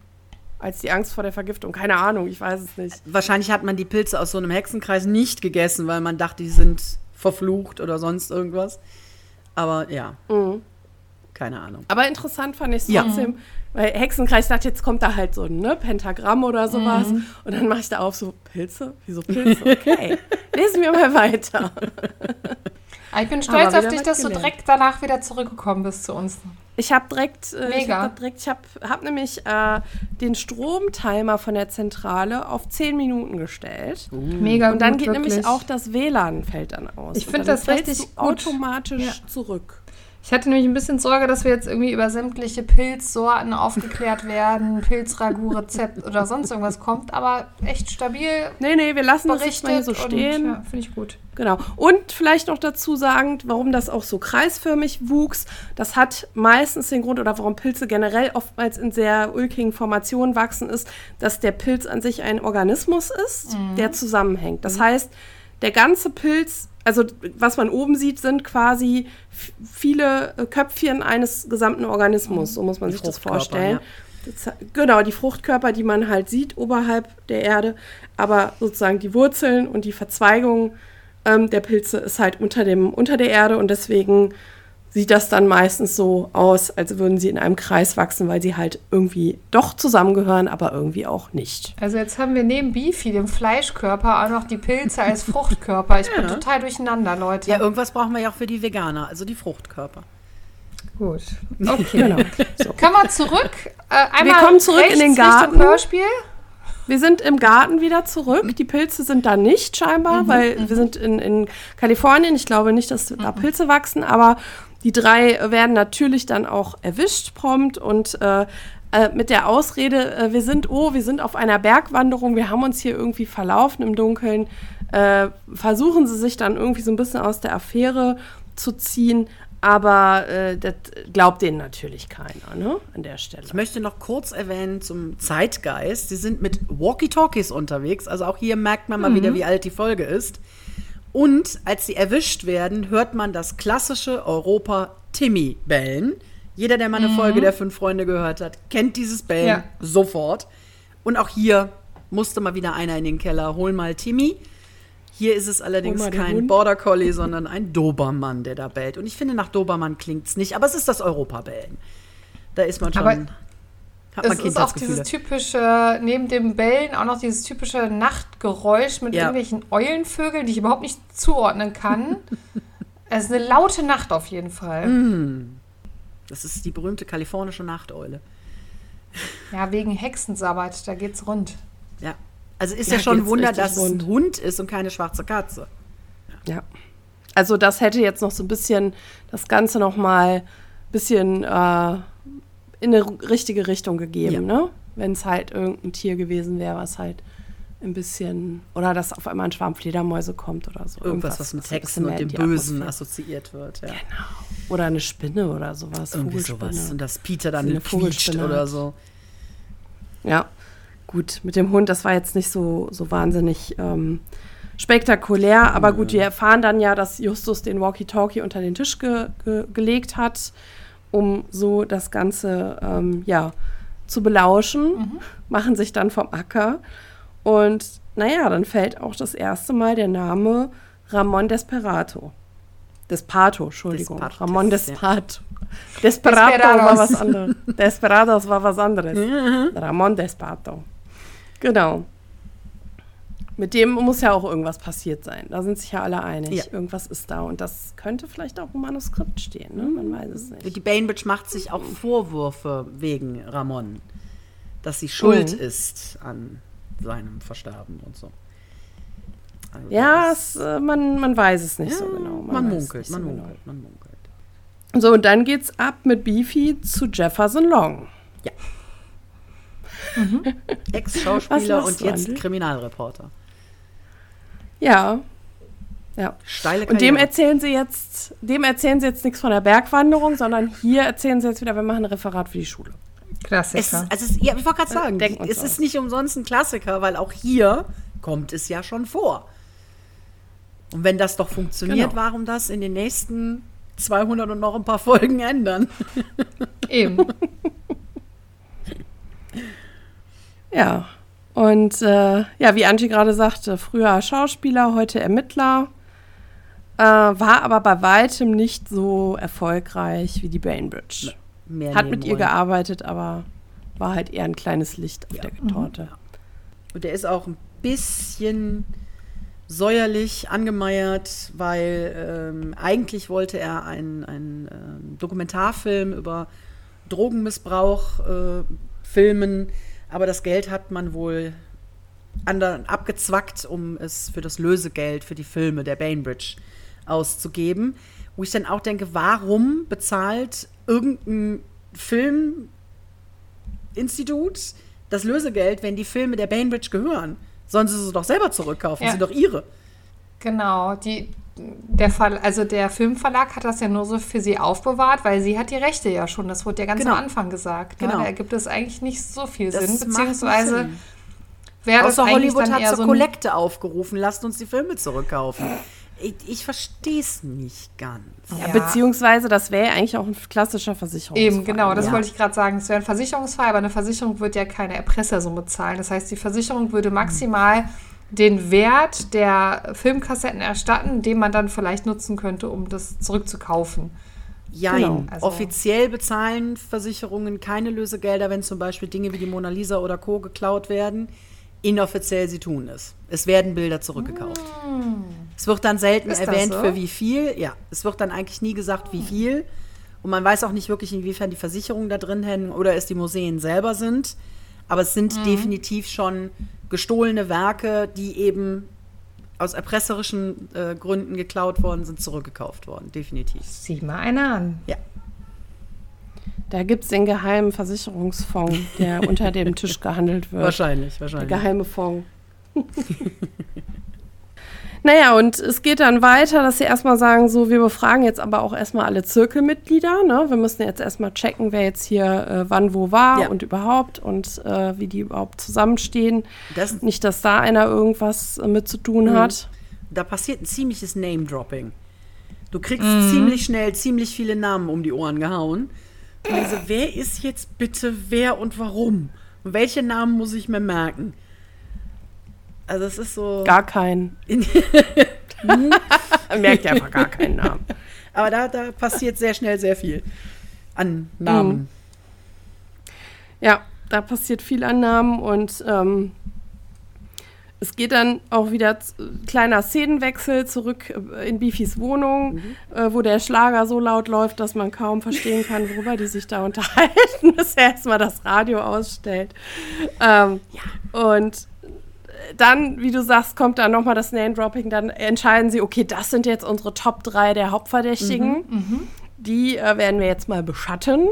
S2: als die Angst vor der Vergiftung. Keine Ahnung, ich weiß es nicht.
S4: Wahrscheinlich hat man die Pilze aus so einem Hexenkreis nicht gegessen, weil man dachte, die sind verflucht oder sonst irgendwas. Aber ja,
S2: Mhm.
S4: keine Ahnung.
S2: Aber interessant fand ich es
S4: Ja.
S2: trotzdem, weil Hexenkreis dachte, jetzt kommt da halt so ein ne, Pentagramm oder sowas.
S3: Mhm.
S2: Und dann mache ich da auf so Pilze. Wieso Pilze? Okay. Lesen wir mal weiter.
S3: Aber ich bin stolz auf dich, dass du
S2: gelernt.
S3: direkt danach wieder zurückgekommen bist zu uns.
S2: Ich habe direkt, äh, ich direkt, ich habe hab nämlich äh, den Stromtimer von der Zentrale auf 10 Minuten gestellt.
S3: Mega
S2: Und dann
S3: gut,
S2: geht
S3: wirklich.
S2: nämlich auch das WLAN fällt dann aus.
S3: Ich
S2: Und
S3: find
S2: dann
S3: das richtig
S2: du
S3: gut.
S2: automatisch
S3: Ja.
S2: zurück.
S3: Ich hatte nämlich ein bisschen Sorge, dass wir jetzt irgendwie über sämtliche Pilzsorten aufgeklärt werden, Pilzragout-Rezept oder sonst irgendwas kommt, aber echt stabil
S2: Nee, nee, wir lassen das jetzt mal hier so stehen.
S3: ja, finde ich gut.
S2: Genau. Und vielleicht noch dazu sagend, warum das auch so kreisförmig wuchs. Das hat meistens den Grund, oder warum Pilze generell oftmals in sehr ulkigen Formationen wachsen, ist, dass der Pilz an sich ein Organismus ist, der zusammenhängt. Das heißt, der ganze Pilz, also was man oben sieht, sind quasi viele äh, Köpfchen eines gesamten Organismus. So muss man
S4: Die
S2: sich das vorstellen. Das, genau, die Fruchtkörper, die man halt sieht oberhalb der Erde, aber sozusagen die Wurzeln und die Verzweigung ähm, der Pilze ist halt unter, dem, unter der Erde und deswegen sieht das dann meistens so aus, als würden sie in einem Kreis wachsen, weil sie halt irgendwie doch zusammengehören, aber irgendwie auch nicht.
S3: Also jetzt haben wir neben Beefy, dem Fleischkörper, auch noch die Pilze als Fruchtkörper. Ich bin total durcheinander, Leute.
S4: Ja, irgendwas brauchen wir ja auch für die Veganer, also die Fruchtkörper.
S3: gut. Okay.
S2: Genau. So.
S3: Können wir zurück? Äh, einmal
S2: kommen zurück in
S3: rechts
S2: den
S3: Richtung
S2: Garten.
S3: Hörspiel.
S2: Wir sind im Garten wieder zurück. Die Pilze sind da nicht scheinbar, weil wir sind in, in Kalifornien. Ich glaube nicht, dass da Pilze wachsen, aber die drei werden natürlich dann auch erwischt prompt und äh, äh, mit der Ausrede, äh, wir sind, oh, wir sind auf einer Bergwanderung, wir haben uns hier irgendwie verlaufen im Dunkeln, äh, versuchen sie sich dann irgendwie so ein bisschen aus der Affäre zu ziehen, aber äh, das glaubt denen natürlich keiner, ne, an der Stelle.
S4: Ich möchte noch kurz erwähnen zum Zeitgeist. Sie sind mit Walkie-Talkies unterwegs. Also auch hier merkt man mal wieder, wie alt die Folge ist. Und als sie erwischt werden, hört man das klassische Europa-Timmy bellen. Jeder, der mal eine Folge der Fünf Freunde gehört hat, kennt dieses Bellen
S3: Ja.
S4: sofort. Und auch hier musste mal wieder einer in den Keller, hol mal Timmy. Hier ist es allerdings kein
S2: Hund.
S4: Border Collie, sondern ein Dobermann, der da bellt. Und ich finde, nach Dobermann klingt es nicht, aber es ist das Europabellen. Da ist man schon.
S3: Aber
S4: hat man
S3: Es ist auch dieses typische, neben dem Bellen auch noch dieses typische Nachtgeräusch mit
S4: Ja.
S3: irgendwelchen Eulenvögeln, die ich überhaupt nicht zuordnen kann. es ist eine laute Nacht auf jeden Fall.
S4: Mhm. Das ist die berühmte kalifornische Nachteule.
S3: Ja, wegen Hexensabbat, da geht's rund.
S4: Ja. Also ist ja,
S2: Ja,
S4: schon ein Wunder, dass es ein Hund ist und keine schwarze Katze.
S2: Ja. Also das hätte jetzt noch so ein bisschen das Ganze noch mal ein bisschen äh, in eine richtige Richtung gegeben,
S4: Ja.
S2: ne? Wenn es halt irgendein Tier gewesen wäre, was halt ein bisschen oder dass auf einmal ein Schwarm Fledermäuse kommt oder so.
S4: Irgendwas, was mit Hexen und dem Bösen
S2: Atmosphäre-
S4: assoziiert wird. Ja.
S2: Oder eine Spinne oder sowas.
S4: Irgendwie sowas. Und dass Peter dann
S2: eine
S4: quietscht oder so.
S2: Ja, gut. Mit dem Hund, das war jetzt nicht so, so wahnsinnig ähm, spektakulär. Aber gut, wir erfahren dann ja, dass Justus den Walkie-Talkie unter den Tisch ge ge gelegt hat, um so das Ganze ähm, ja, zu belauschen. Machen sich dann vom Acker. Und naja, dann fällt auch das erste Mal der Name Ramon Desperato. Despato, Entschuldigung.
S4: Despato,
S2: Ramon
S4: das- ja.
S2: Despato. Desperado war
S3: Desperados.
S2: was anderes. Desperados war was anderes. Ramon Despato. Genau. Mit dem muss ja auch irgendwas passiert sein. Da sind sich ja alle einig.
S4: Ja.
S2: Irgendwas ist da. Und das könnte vielleicht auch im Manuskript stehen. Ne? Man weiß es nicht.
S4: Die Bainbridge macht sich auch Vorwürfe wegen Ramon. Dass sie schuld
S2: Mhm.
S4: ist an seinem Versterben und so. Also
S2: Ja, es, äh, man, man weiß es nicht so
S4: Ja,
S2: genau.
S4: Man,
S2: es
S4: munkelt, man
S2: so genau.
S4: munkelt, man munkelt.
S2: So, und dann geht's ab mit Beefy zu Jefferson Long.
S4: Ex-Schauspieler
S2: Was
S4: und
S2: machst du,
S4: jetzt? Kriminalreporter.
S2: Ja. Ja.
S4: Steile
S2: Und dem
S4: Karriere.
S2: erzählen sie jetzt, dem erzählen sie jetzt nichts von der Bergwanderung, sondern hier erzählen sie jetzt wieder, wir machen ein Referat für die Schule.
S4: Es,
S3: Klassiker.
S4: also es, ja, ich wollte gerade sagen,
S2: denken uns
S4: es ist nicht umsonst ein Klassiker, weil auch hier kommt es ja schon vor. Und wenn das doch funktioniert,
S2: Genau.
S4: warum das in den nächsten 200 und noch ein paar Folgen ändern?
S3: Eben.
S2: Ja. Und äh, ja, wie Angie gerade sagte, früher Schauspieler, heute Ermittler. Äh, war aber bei weitem nicht so erfolgreich wie die Bainbridge.
S4: Mehr
S2: Hat mit ihr
S4: Nebenrollen.
S2: gearbeitet, aber war halt eher ein kleines Licht auf der Torte.
S4: Und der ist auch ein bisschen säuerlich angemeiert, weil ähm, eigentlich wollte er einen, einen ähm, Dokumentarfilm über Drogenmissbrauch äh, filmen, aber das Geld hat man wohl abgezwackt, um es für das Lösegeld für die Filme der Bainbridge auszugeben. Wo ich dann auch denke, warum bezahlt irgendein Filminstitut das Lösegeld, wenn die Filme der Bainbridge gehören? Sollen sie sie doch selber zurückkaufen?
S3: Ja.
S4: Sind doch ihre.
S3: Genau, die, der Fall, also der Filmverlag hat das ja nur so für sie aufbewahrt, weil sie hat die Rechte ja schon. Das wurde ja ganz
S4: Genau.
S3: am Anfang gesagt. Ne?
S4: Genau.
S3: Da ergibt es eigentlich nicht so viel
S4: Das
S3: Sinn, beziehungsweise
S4: Sinn.
S3: wäre das
S4: Außer
S3: eigentlich
S4: Hollywood
S3: dann
S4: hat
S3: eher
S4: zur
S3: so
S4: Kollekte aufgerufen, lasst uns die Filme zurückkaufen. Ich, ich verstehe es nicht ganz.
S2: Ja,
S3: Ja.
S2: beziehungsweise, das wäre ja eigentlich auch ein klassischer Versicherungsfall.
S3: Eben, genau, das
S2: ja.
S3: wollte ich gerade sagen. Es wäre ein Versicherungsfall, aber eine Versicherung wird ja keine Erpressersumme zahlen. Das heißt, die Versicherung würde maximal den Wert der Filmkassetten erstatten, den man dann vielleicht nutzen könnte, um das zurückzukaufen.
S4: Jein.
S2: Genau,
S3: also-
S4: Offiziell bezahlen Versicherungen keine Löseggelder, wenn zum Beispiel Dinge wie die Mona Lisa oder Co. geklaut werden. Inoffiziell sie tun es. Es werden Bilder zurückgekauft. Es wird dann selten
S3: Ist
S4: erwähnt,
S3: so?
S4: für wie viel. Ja, es wird dann eigentlich nie gesagt, wie viel. Und man weiß auch nicht wirklich, inwiefern die Versicherungen da drin hängen oder es die Museen selber sind. Aber es sind definitiv schon gestohlene Werke, die eben aus erpresserischen äh, Gründen geklaut worden sind, zurückgekauft worden. Definitiv.
S3: Sieh mal einer an.
S4: Ja.
S2: Da gibt es den geheimen Versicherungsfonds, der unter dem Tisch gehandelt wird.
S4: Wahrscheinlich,
S2: Der
S4: wahrscheinlich.
S2: geheime Fonds. naja, und es geht dann weiter, dass sie erstmal sagen, so, wir befragen jetzt aber auch erstmal alle Zirkelmitglieder. Ne? Wir müssen jetzt erstmal checken, wer jetzt hier äh, wann wo war
S4: Ja.
S2: und überhaupt und äh, wie die überhaupt zusammenstehen.
S4: Das,
S2: Nicht, dass da einer irgendwas äh, mit zu tun hat.
S4: da passiert ein ziemliches Name-Dropping. Du kriegst ziemlich schnell ziemlich viele Namen um die Ohren gehauen. Und ich so, wer ist jetzt bitte wer und warum? Und welche Namen muss ich mir merken? Also es ist so.
S2: Gar keinen. Merkt ihr einfach gar keinen Namen.
S4: Aber da, da passiert sehr schnell sehr viel an Namen.
S2: Ja, da passiert viel an Namen und ähm, es geht dann auch wieder kleiner Szenenwechsel zurück äh, in Bifis Wohnung, äh, wo der Schlager so laut läuft, dass man kaum verstehen kann, worüber die sich da unterhalten, bis er erstmal das Radio ausstellt. Ähm, Und dann, wie du sagst, kommt dann nochmal das Name-Dropping, dann entscheiden sie, okay, das sind jetzt unsere Top 3 der Hauptverdächtigen. Die äh, werden wir jetzt mal beschatten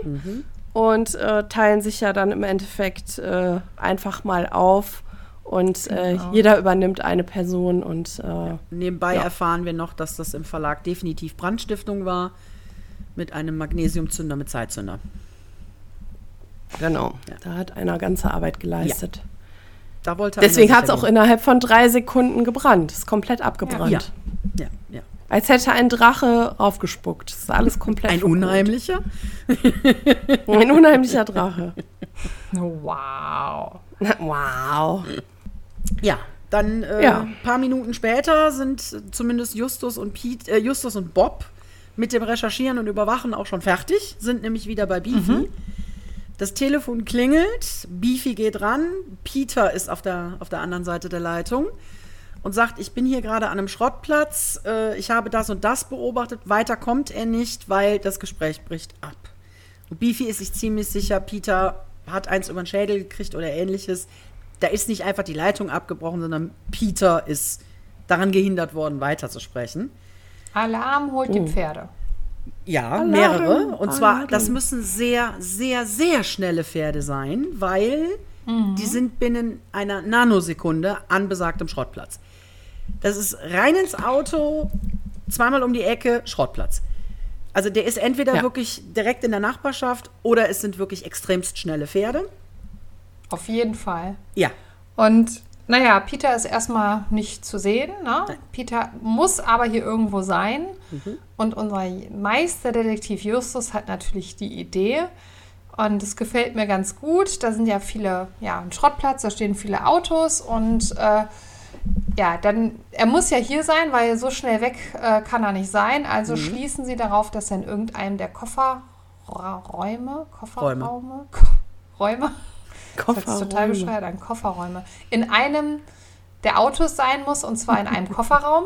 S2: und äh, teilen sich ja dann im Endeffekt äh, einfach mal auf und äh, jeder übernimmt eine Person und äh,
S4: Nebenbei
S2: Ja.
S4: erfahren wir noch, dass das im Verlag definitiv Brandstiftung war mit einem Magnesiumzünder mit Zeitzünder.
S2: genau,
S4: Ja.
S2: da hat einer ganze Arbeit geleistet.
S4: Da wollte
S2: Deswegen hat es auch innerhalb von drei Sekunden gebrannt, ist komplett abgebrannt.
S4: Ja. Ja, ja.
S2: Als hätte ein Drache aufgespuckt. Das ist alles komplett
S4: Ein
S2: verkohlt.
S4: unheimlicher?
S2: Ein unheimlicher Drache.
S3: Wow.
S2: wow.
S4: Ja, dann äh,
S2: Ja.
S4: ein paar Minuten später sind zumindest Justus und Pete, äh, Justus und Bob mit dem Recherchieren und Überwachen auch schon fertig, sind nämlich wieder bei Beefy. Das Telefon klingelt, Beefy geht ran, Peter ist auf der, auf der anderen Seite der Leitung und sagt, ich bin hier gerade an einem Schrottplatz, äh, ich habe das und das beobachtet, weiter kommt er nicht, weil das Gespräch bricht ab. Und Beefy ist sich ziemlich sicher, Peter hat eins über den Schädel gekriegt oder ähnliches. Da ist nicht einfach die Leitung abgebrochen, sondern Peter ist daran gehindert worden, weiterzusprechen.
S3: Alarm holt die Pferde.
S4: Ja,
S2: Alarm,
S4: mehrere. Und zwar,
S2: Alarm.
S4: das müssen sehr, sehr, sehr schnelle Pferde sein, weil die sind binnen einer Nanosekunde an besagtem Schrottplatz. Das ist rein ins Auto, zweimal um die Ecke, Schrottplatz. Also der ist entweder
S2: Ja.
S4: wirklich direkt in der Nachbarschaft oder es sind wirklich extremst schnelle Pferde.
S3: Auf jeden Fall.
S4: Ja,
S3: Und naja, Peter ist erstmal nicht zu sehen. Ne? Peter muss aber hier irgendwo sein. Und unser Meisterdetektiv Justus hat natürlich die Idee. Und es gefällt mir ganz gut. Da sind ja viele, ja, ein Schrottplatz, da stehen viele Autos und äh, ja, dann, er muss ja hier sein, weil so schnell weg äh, kann er nicht sein. Also schließen sie darauf, dass er in irgendeinem der Kofferräume, Kofferräume, Ko Räume, das ist total bescheuert, an Kofferräume, in einem der Autos sein muss und zwar in einem Kofferraum.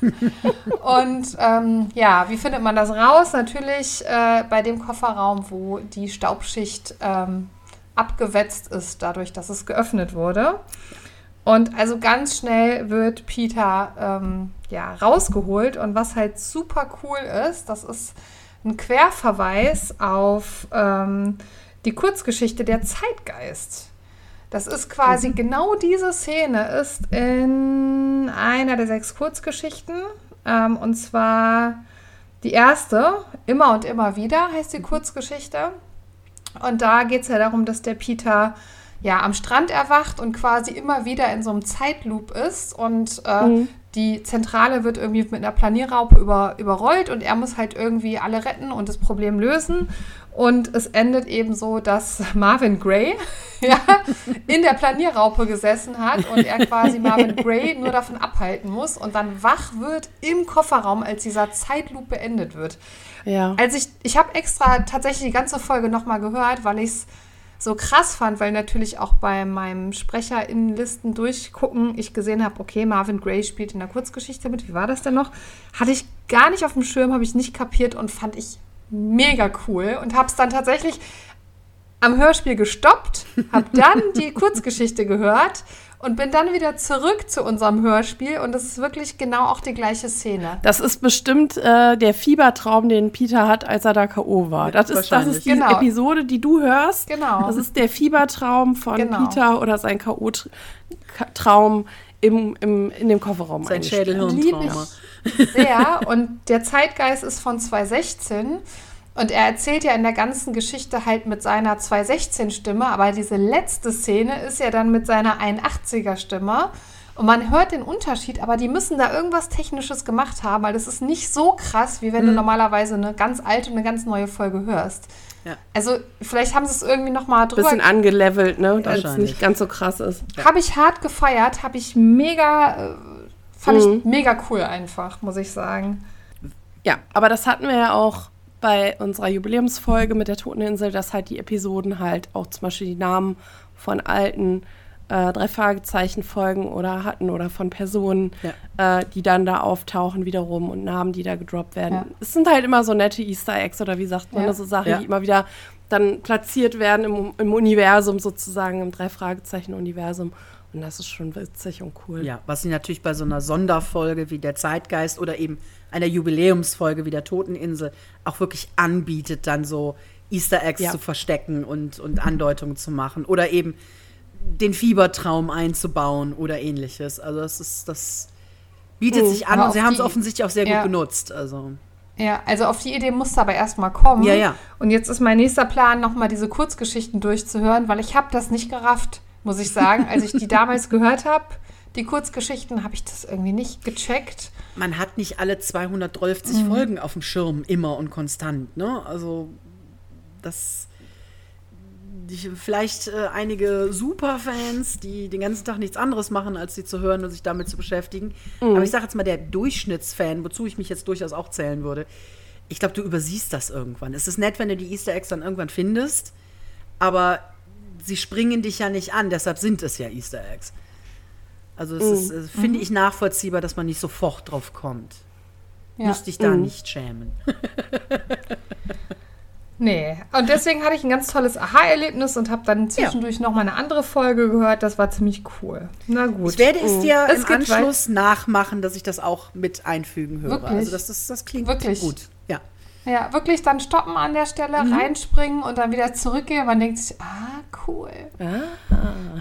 S3: und ähm, ja, wie findet man das raus? Natürlich äh, bei dem Kofferraum, wo die Staubschicht ähm, abgewetzt ist, dadurch, dass es geöffnet wurde. Und also ganz schnell wird Peter ähm, ja, rausgeholt. Und was halt super cool ist, das ist ein Querverweis auf ähm, die Kurzgeschichte Der Zeitgeist. Das ist quasi genau diese Szene, ist in einer der sechs Kurzgeschichten. Ähm, und zwar die erste, Immer und immer wieder heißt die Kurzgeschichte. Und da geht es ja darum, dass der Peter ja am Strand erwacht und quasi immer wieder in so einem Zeitloop ist und äh, die Zentrale wird irgendwie mit einer Planierraupe über, überrollt und er muss halt irgendwie alle retten und das Problem lösen. Und es endet eben so, dass Marvin Gray ja, in der Planierraupe gesessen hat und er quasi Marvin Gray nur davon abhalten muss und dann wach wird im Kofferraum, als dieser Zeitloop beendet wird.
S2: Ja.
S3: Also ich, ich habe extra tatsächlich die ganze Folge nochmal gehört, weil ich es so krass fand, weil natürlich auch bei meinem SprecherInnenlisten durchgucken ich gesehen habe, okay, Marvin Gray spielt in der Kurzgeschichte mit. Wie war das denn noch? Hatte ich gar nicht auf dem Schirm, habe ich nicht kapiert und fand ich mega cool und habe es dann tatsächlich am Hörspiel gestoppt, habe dann die Kurzgeschichte gehört und bin dann wieder zurück zu unserem Hörspiel und es ist wirklich genau auch die gleiche Szene.
S2: Das ist bestimmt äh, der Fiebertraum, den Peter hat, als er da K.O. war. Das ist, das ist die
S3: Genau.
S2: Episode, die du hörst.
S3: Genau.
S2: Das ist der Fiebertraum von
S3: Genau.
S2: Peter oder sein K.O.-Traum im, im, in dem Kofferraum.
S4: sein. Schädelhirntrauma.
S3: Sehr. Und der Zeitgeist ist von 2016. Und er erzählt ja in der ganzen Geschichte halt mit seiner 216-Stimme, aber diese letzte Szene ist ja dann mit seiner 81er-Stimme. Und man hört den Unterschied, aber die müssen da irgendwas Technisches gemacht haben, weil das ist nicht so krass, wie wenn du normalerweise eine ganz alte und eine ganz neue Folge hörst.
S4: Ja.
S3: Also vielleicht haben sie es irgendwie noch mal drüber
S2: Bisschen angelevelt, ne? Dass es nicht ganz so krass ist.
S3: Habe ich hart gefeiert, habe ich mega, äh, fand ich mega cool einfach, muss ich sagen.
S2: Ja, aber das hatten wir ja auch bei unserer Jubiläumsfolge mit der Toteninsel, dass halt die Episoden halt auch zum Beispiel die Namen von alten äh, drei Fragezeichen Folgen oder hatten oder von Personen, äh, die dann da auftauchen wiederum und Namen, die da gedroppt werden.
S3: Ja.
S2: Es sind halt immer so nette Easter Eggs oder wie sagt man
S3: Ja.
S2: so Sachen,
S4: Ja.
S2: die immer wieder dann platziert werden im, im Universum sozusagen, im drei Fragezeichen Universum. Und das ist schon witzig und cool.
S4: Ja, was sie natürlich bei so einer Sonderfolge wie der Zeitgeist oder eben einer Jubiläumsfolge wie der Toteninsel auch wirklich anbietet, dann so Easter Eggs
S2: Ja.
S4: zu verstecken und, und Andeutungen zu machen oder eben den Fiebertraum einzubauen oder ähnliches. Also das ist, das bietet sich an und sie haben es offensichtlich auch sehr
S3: ja.
S4: gut genutzt. Also
S3: Ja, also auf die Idee musste aber erstmal kommen.
S4: Ja, ja.
S3: Und jetzt ist mein nächster Plan, nochmal diese Kurzgeschichten durchzuhören, weil ich habe das nicht gerafft, muss ich sagen. Als ich die damals gehört habe, die Kurzgeschichten, habe ich das irgendwie nicht gecheckt.
S4: man hat nicht alle 250 Folgen auf dem Schirm immer und konstant, ne? Also das die, vielleicht äh, einige Superfans, die den ganzen Tag nichts anderes machen, als sie zu hören und sich damit zu beschäftigen. Aber ich sage jetzt mal, der Durchschnittsfan, wozu ich mich jetzt durchaus auch zählen würde, ich glaube, du übersiehst das irgendwann. Es ist nett, wenn du die Easter Eggs dann irgendwann findest, aber sie springen dich ja nicht an, deshalb sind es ja Easter Eggs. Also es ist, äh, finde ich nachvollziehbar, dass man nicht sofort drauf kommt.
S3: Ja.
S4: Musst dich da nicht schämen.
S3: Nee. Und deswegen hatte ich ein ganz tolles Aha-Erlebnis und habe dann zwischendurch noch mal eine andere Folge gehört. Das war ziemlich cool. Na gut.
S4: Ich werde es dir
S3: Es
S4: im Anschluss nachmachen, dass ich das auch mit einfügen höre.
S3: Wirklich?
S4: Also das, ist, das klingt
S3: Wirklich?
S4: gut. Ja.
S3: Ja, wirklich dann stoppen an der Stelle,
S2: Mhm.
S3: reinspringen und dann wieder zurückgehen. Man denkt sich, ah, cool.
S2: Ah.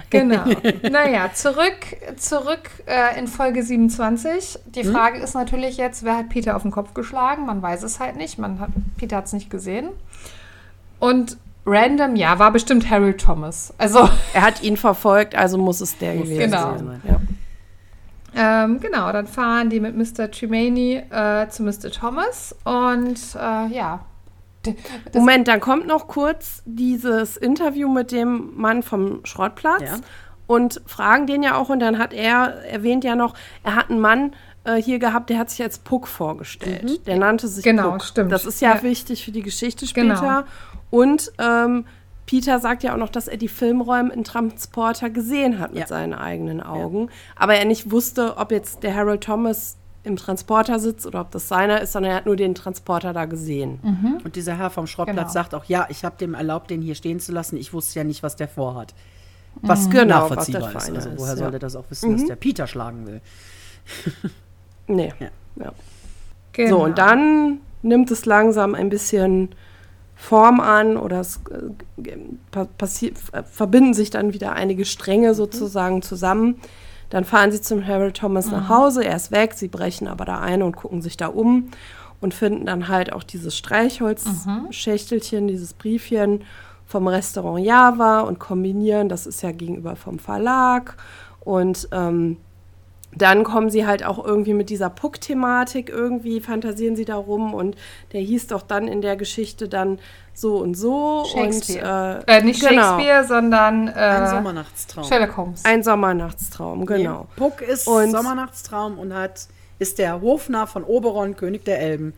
S3: Genau. naja, zurück, zurück äh, in Folge 27. Die
S2: Mhm.
S3: Frage ist natürlich jetzt, wer hat Peter auf den Kopf geschlagen? Man weiß es halt nicht. Man hat, Peter hat es nicht gesehen. Und random, ja, war bestimmt Harold Thomas. Also,
S2: Er hat ihn verfolgt, also muss es der gewesen
S3: Genau.
S2: sein. Ja.
S3: ähm, genau, dann fahren die mit Mr. Tremaine äh, zu Mr. Thomas. Und äh, ja.
S2: Moment, dann kommt noch kurz dieses Interview mit dem Mann vom Schrottplatz
S4: Ja.
S2: und fragen den ja auch und dann hat er erwähnt ja noch, er hat einen Mann äh, hier gehabt, der hat sich als Puck vorgestellt. Der nannte sich
S3: Genau,
S2: Puck.
S3: stimmt.
S2: Das ist ja,
S3: Ja.
S2: wichtig für die Geschichte
S3: Genau.
S2: später. Und ähm, Peter sagt ja auch noch, dass er die Filmräume in Transporter gesehen hat mit
S4: Ja.
S2: seinen eigenen Augen. Aber er nicht wusste, ob jetzt der Harold Thomas im Transporter sitzt oder ob das seiner ist, sondern er hat nur den Transporter da gesehen.
S4: Und dieser Herr vom Schrottplatz
S3: Genau.
S4: sagt auch, ja, ich habe dem erlaubt, den hier stehen zu lassen. Ich wusste ja nicht, was der vorhat. Was
S2: Genau,
S4: nachvollziehbar
S2: was der
S4: ist. Also
S2: ist,
S4: woher
S2: ja.
S4: soll der das auch wissen, dass der Peter schlagen will?
S2: Nee.
S4: Ja.
S2: Ja.
S3: genau.
S2: So, und dann nimmt es langsam ein bisschen Form an oder es äh, äh, verbinden sich dann wieder einige Stränge sozusagen zusammen. Dann fahren sie zum Harold Thomas nach Hause, er ist weg, sie brechen aber da ein und gucken sich da um und finden dann halt auch dieses Streichholzschächtelchen, dieses Briefchen vom Restaurant Java und kombinieren, das ist ja gegenüber vom Verlag. Und ähm, dann kommen sie halt auch irgendwie mit dieser Puck-Thematik, irgendwie fantasieren sie darum und der hieß doch dann in der Geschichte dann so und so.
S3: Shakespeare.
S2: Und, äh,
S3: äh, nicht
S2: genau.
S3: Shakespeare, sondern äh,
S4: Ein Sommernachtstraum.
S3: Sherlock Holmes.
S2: Ein Sommernachtstraum, genau.
S4: Nee, Puck ist
S2: Und-
S4: Sommernachtstraum und hat, ist der Hofnarr von Oberon, König der Elben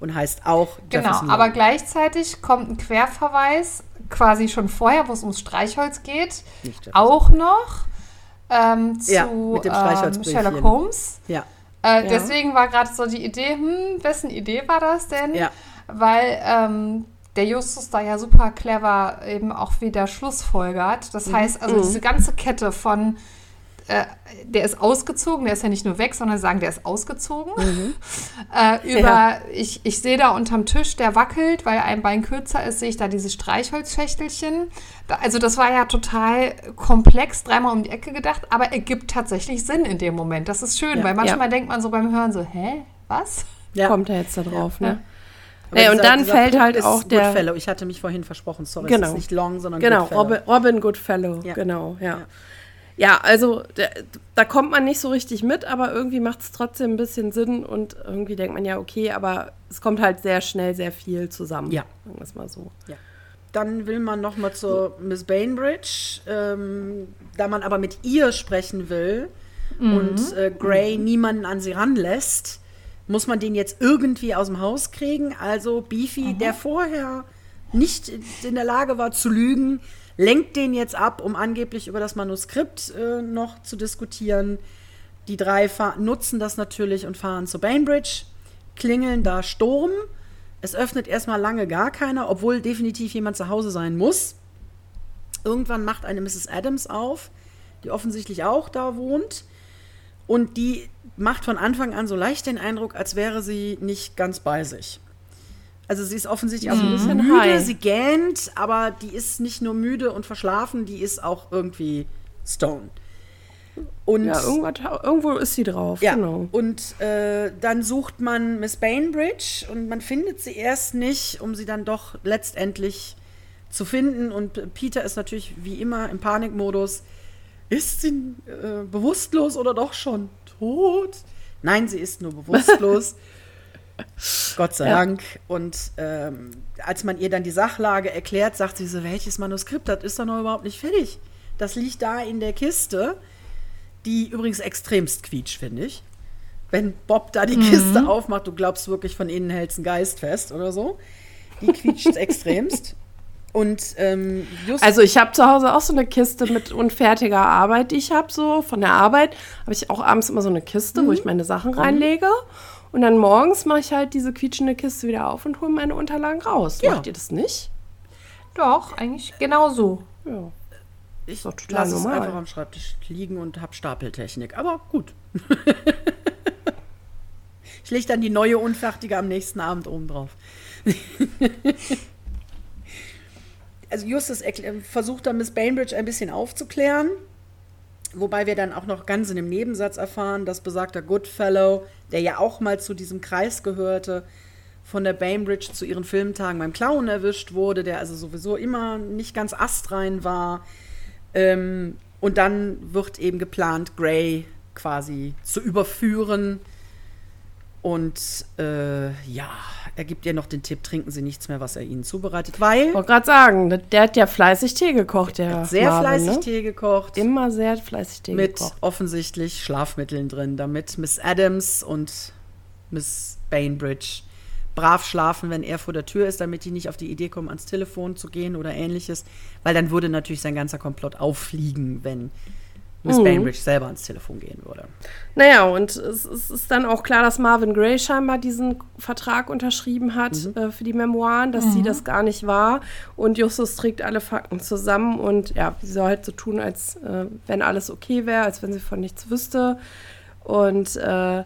S4: und heißt auch
S3: Genau,
S4: Jefferson
S3: aber
S4: Young.
S3: gleichzeitig kommt ein Querverweis quasi schon vorher, wo es ums Streichholz geht, auch noch ähm, zu
S4: Ja, mit dem
S3: ähm. Sherlock Holmes.
S4: Ja,
S3: Äh,
S2: Ja.
S3: Deswegen war gerade so die Idee, hm, wessen Idee war das denn?
S4: ja.
S3: Weil ähm, der Justus da ja super clever eben auch wieder Schlussfolgert. Das
S4: Mhm.
S3: heißt, also diese ganze Kette von äh, der ist ausgezogen, der ist ja nicht nur weg, sondern sagen, der ist ausgezogen. Äh, über,
S2: Ja.
S3: ich, ich sehe da unterm Tisch, der wackelt, weil ein Bein kürzer ist, sehe ich da dieses Streichholzschächtelchen. Da, also das war ja total komplex, dreimal um die Ecke gedacht, aber ergibt tatsächlich Sinn in dem Moment. Das ist schön,
S4: Ja.
S3: weil manchmal
S2: Ja.
S3: denkt man so beim Hören so, hä, was?
S4: ja.
S2: Kommt er jetzt da drauf, ne? Nee, und
S4: dieser-
S2: dann
S4: dieser
S2: fällt
S4: Puck
S2: halt
S4: ist
S2: auch der-
S4: Goodfellow. Ich hatte mich vorhin versprochen, sorry,
S2: Genau.
S4: es ist nicht Long, sondern
S2: Genau,
S4: Goodfellow.
S2: Robin, Robin Goodfellow,
S4: Ja.
S2: genau, ja.
S4: Ja.
S2: Also da, da kommt man nicht so richtig mit, aber irgendwie macht es trotzdem ein bisschen Sinn und irgendwie denkt man ja, okay, aber es kommt halt sehr schnell sehr viel zusammen.
S4: Ja.
S2: Sagen wir es mal so.
S4: Ja. Dann will man noch mal zur Miss Bainbridge, ähm, da man aber mit ihr sprechen will und äh, Gray niemanden an sie ranlässt, muss man den jetzt irgendwie aus dem Haus kriegen. Also Beefy, der vorher nicht in der Lage war zu lügen, lenkt den jetzt ab, um angeblich über das Manuskript äh, noch zu diskutieren. Die drei nutzen das natürlich und fahren zur Bainbridge, klingeln da Sturm. Es öffnet erstmal lange gar keiner, obwohl definitiv jemand zu Hause sein muss. Irgendwann macht eine Mrs. Adams auf, die offensichtlich auch da wohnt. Und die macht von Anfang an so leicht den Eindruck, als wäre sie nicht ganz bei sich. Also sie ist offensichtlich auch ein bisschen
S2: Mhm.
S4: müde,
S2: High.
S4: sie gähnt, aber die ist nicht nur müde und verschlafen, die ist auch irgendwie stone. Und
S2: Ja, irgendwo ist sie drauf,
S4: ja,
S2: genau.
S4: und äh, dann sucht man Miss Bainbridge und man findet sie erst nicht, um sie dann doch letztendlich zu finden. Und Peter ist natürlich wie immer im Panikmodus. Ist sie äh, bewusstlos oder doch schon tot? Nein, sie ist nur bewusstlos. Gott sei
S2: Ja.
S4: Dank. Und ähm, als man ihr dann die Sachlage erklärt, sagt sie so, welches Manuskript, das ist doch noch überhaupt nicht fertig. Das liegt da in der Kiste, die übrigens extremst quietscht, finde ich. Wenn Bob da die Kiste aufmacht, du glaubst wirklich, von innen hältst ein Geist fest oder so. Die quietscht extremst. Und ähm,
S2: Also ich habe zu Hause auch so eine Kiste mit unfertiger Arbeit, die ich habe, so von der Arbeit. Habe ich auch abends immer so eine Kiste, wo ich meine Sachen reinlege. Und dann morgens mache ich halt diese quietschende Kiste wieder auf und hole meine Unterlagen raus.
S4: Ja.
S2: Macht ihr das nicht?
S3: Doch, eigentlich genau so.
S2: Ja.
S4: ich
S2: total
S4: lasse es einfach am Schreibtisch liegen und habe Stapeltechnik. Aber gut. ich lege dann die neue Unfertige am nächsten Abend oben drauf. also Justus versucht dann Miss Bainbridge ein bisschen aufzuklären, wobei wir dann auch noch ganz in dem Nebensatz erfahren, dass besagter Goodfellow, der ja auch mal zu diesem Kreis gehörte, von der Bainbridge zu ihren Filmtagen beim Clown erwischt wurde, der also sowieso immer nicht ganz astrein war. Ähm, und dann wird eben geplant, Gray quasi zu überführen und äh, ja, er gibt ihr noch den Tipp, trinken Sie nichts mehr, was er Ihnen zubereitet, weil. Ich
S2: wollte gerade sagen, der hat ja fleißig Tee gekocht, der. Hat
S4: sehr Marvin, fleißig ne? Tee gekocht.
S2: Immer sehr fleißig Tee
S4: mit
S2: gekocht.
S4: Mit offensichtlich Schlafmitteln drin, damit Miss Adams und Miss Bainbridge brav schlafen, wenn er vor der Tür ist, damit die nicht auf die Idee kommen, ans Telefon zu gehen oder ähnliches. Weil dann würde natürlich sein ganzer Komplott auffliegen, wenn Miss mhm. Bainbridge selber ans Telefon gehen würde.
S2: Naja, und es, es, ist dann auch klar, dass Marvin Gray scheinbar diesen Vertrag unterschrieben hat mhm. äh, für die Memoiren, dass mhm. sie das gar nicht war. Und Justus trägt alle Fakten zusammen und ja, sie soll halt so tun, als äh, wenn alles okay wäre, als wenn sie von nichts wüsste. Und äh,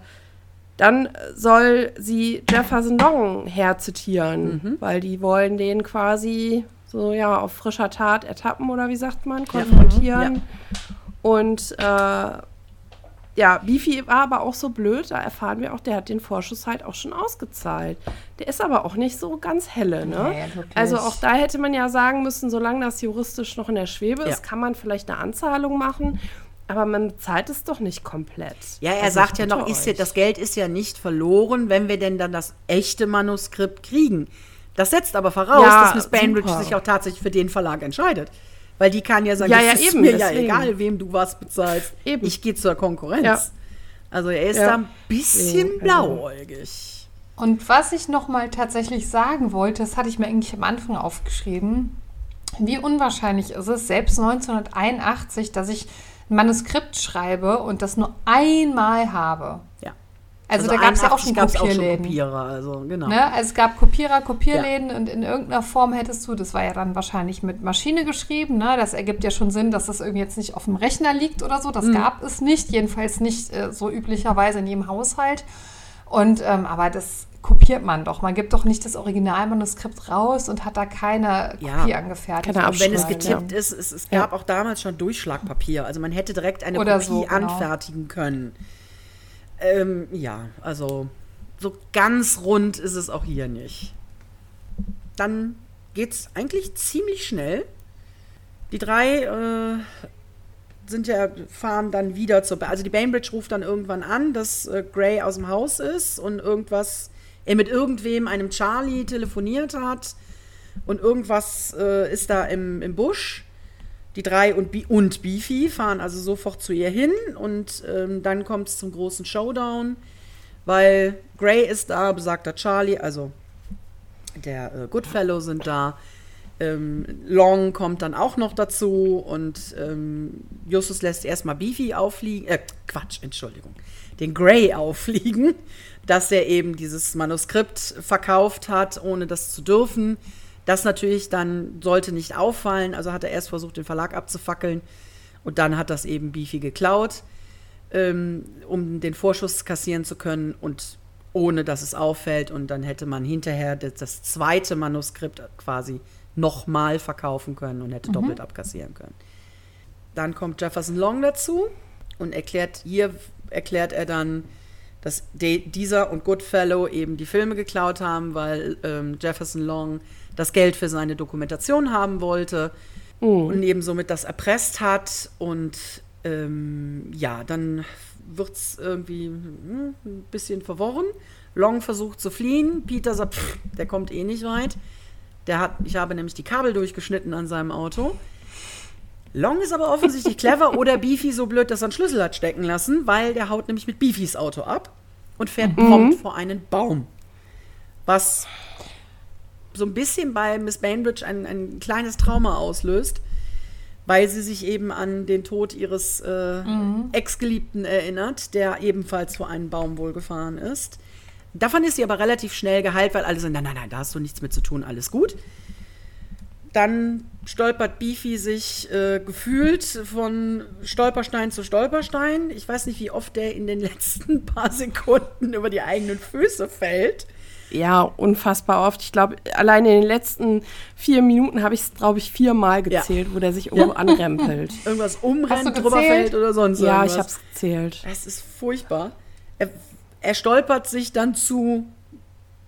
S2: dann soll sie Jefferson Long herzitieren, mhm. weil die wollen den quasi so ja auf frischer Tat ertappen oder wie sagt man, konfrontieren. Ja. Und äh, ja, Beefy war aber auch so blöd, da erfahren wir auch, der hat den Vorschuss halt auch schon ausgezahlt. Der ist aber auch nicht so ganz helle, ne? Nee, also auch da hätte man ja sagen müssen, solange das juristisch noch in der Schwebe ja. ist, kann man vielleicht eine Anzahlung machen. Aber man zahlt es doch nicht komplett.
S4: Ja, er also sagt ja noch, ist ja, das Geld ist ja nicht verloren, wenn wir denn dann das echte Manuskript kriegen. Das setzt aber voraus, ja, dass Miss Bainbridge sich auch tatsächlich für den Verlag entscheidet. Weil die kann ja sagen,
S2: ja, ja, ist eben,
S4: mir deswegen. ja egal, wem du was bezahlst. Eben. Ich gehe zur Konkurrenz. Ja. Also er ist da ein bisschen blauäugig.
S3: Und was ich noch mal tatsächlich sagen wollte, das hatte ich mir eigentlich am Anfang aufgeschrieben. Wie unwahrscheinlich ist es, selbst 1981, dass ich ein Manuskript schreibe und das nur einmal habe. Also, also da gab es ja auch schon Kopierläden. Auch schon
S4: Kopierer, also genau.
S3: Ne? Also es gab Kopierer, Kopierläden ja. und in irgendeiner Form hättest du, das war ja dann wahrscheinlich mit Maschine geschrieben, ne? das ergibt ja schon Sinn, dass das irgendwie jetzt nicht auf dem Rechner liegt oder so. Das mhm. gab es nicht, jedenfalls nicht äh, so üblicherweise in jedem Haushalt. Und ähm, aber das kopiert man doch. Man gibt doch nicht das Originalmanuskript raus und hat da keine Kopie ja, angefertigt.
S4: Keine und wenn es getippt ja. ist, es, es gab ja. auch damals schon Durchschlagpapier. Also man hätte direkt eine Oder Kopie so, genau. anfertigen können. Ähm, ja, also so ganz rund ist es auch hier nicht. Dann geht es eigentlich ziemlich schnell. Die drei äh, sind ja, fahren dann wieder zur. also die Bainbridge ruft dann irgendwann an, dass äh, Gray aus dem Haus ist und irgendwas, er mit irgendwem, einem Charlie, telefoniert hat. Und irgendwas äh, ist da im, im Busch. Die drei und, und Beefy fahren also sofort zu ihr hin und ähm, dann kommt es zum großen Showdown, weil Gray ist da, besagter Charlie, also der äh, Goodfellow sind da. Ähm, Long kommt dann auch noch dazu und ähm, Justus lässt erstmal Beefy auffliegen, äh, Quatsch, Entschuldigung, den Gray auffliegen, dass er eben dieses Manuskript verkauft hat, ohne das zu dürfen. Das natürlich dann sollte nicht auffallen, also hat er erst versucht, den Verlag abzufackeln und dann hat das eben Beefy geklaut, ähm, um den Vorschuss kassieren zu können und ohne dass es auffällt und dann hätte man hinterher das, das zweite Manuskript quasi nochmal verkaufen können und hätte mhm. doppelt abkassieren können. Dann kommt Jefferson Long dazu und erklärt, hier erklärt er dann, dass dieser und Goodfellow eben die Filme geklaut haben, weil ähm, Jefferson Long das Geld für seine Dokumentation haben wollte mhm. und eben somit das erpresst hat. Und ähm, ja, dann wird es irgendwie hm, ein bisschen verworren. Long versucht zu fliehen. Peter sagt, pff, der kommt eh nicht weit. Der hat, ich habe nämlich die Kabel durchgeschnitten an seinem Auto. Long ist aber offensichtlich clever oder Beefy so blöd, dass er einen Schlüssel hat stecken lassen, weil der haut nämlich mit Beefys Auto ab und fährt mhm. prompt vor einen Baum. Was so ein bisschen bei Miss Bainbridge ein, ein kleines Trauma auslöst, weil sie sich eben an den Tod ihres äh, mhm. Ex-Geliebten erinnert, der ebenfalls vor einen Baum wohl gefahren ist. Davon ist sie aber relativ schnell geheilt, weil alle sagen, nein, nein, nein, da hast du nichts mit zu tun, alles gut. Dann stolpert Beefy sich äh, gefühlt von Stolperstein zu Stolperstein. Ich weiß nicht, wie oft der in den letzten paar Sekunden über die eigenen Füße fällt.
S2: Ja, unfassbar oft. Ich glaube, allein in den letzten vier Minuten habe ich es, glaube ich, viermal
S4: Ja.
S2: gezählt, wo der sich irgendwo anrempelt.
S4: Irgendwas umrennt, drüber fällt oder sonst
S2: Ja,
S4: irgendwas.
S2: ich habe es gezählt.
S4: Es ist furchtbar. Er, er stolpert sich dann zu,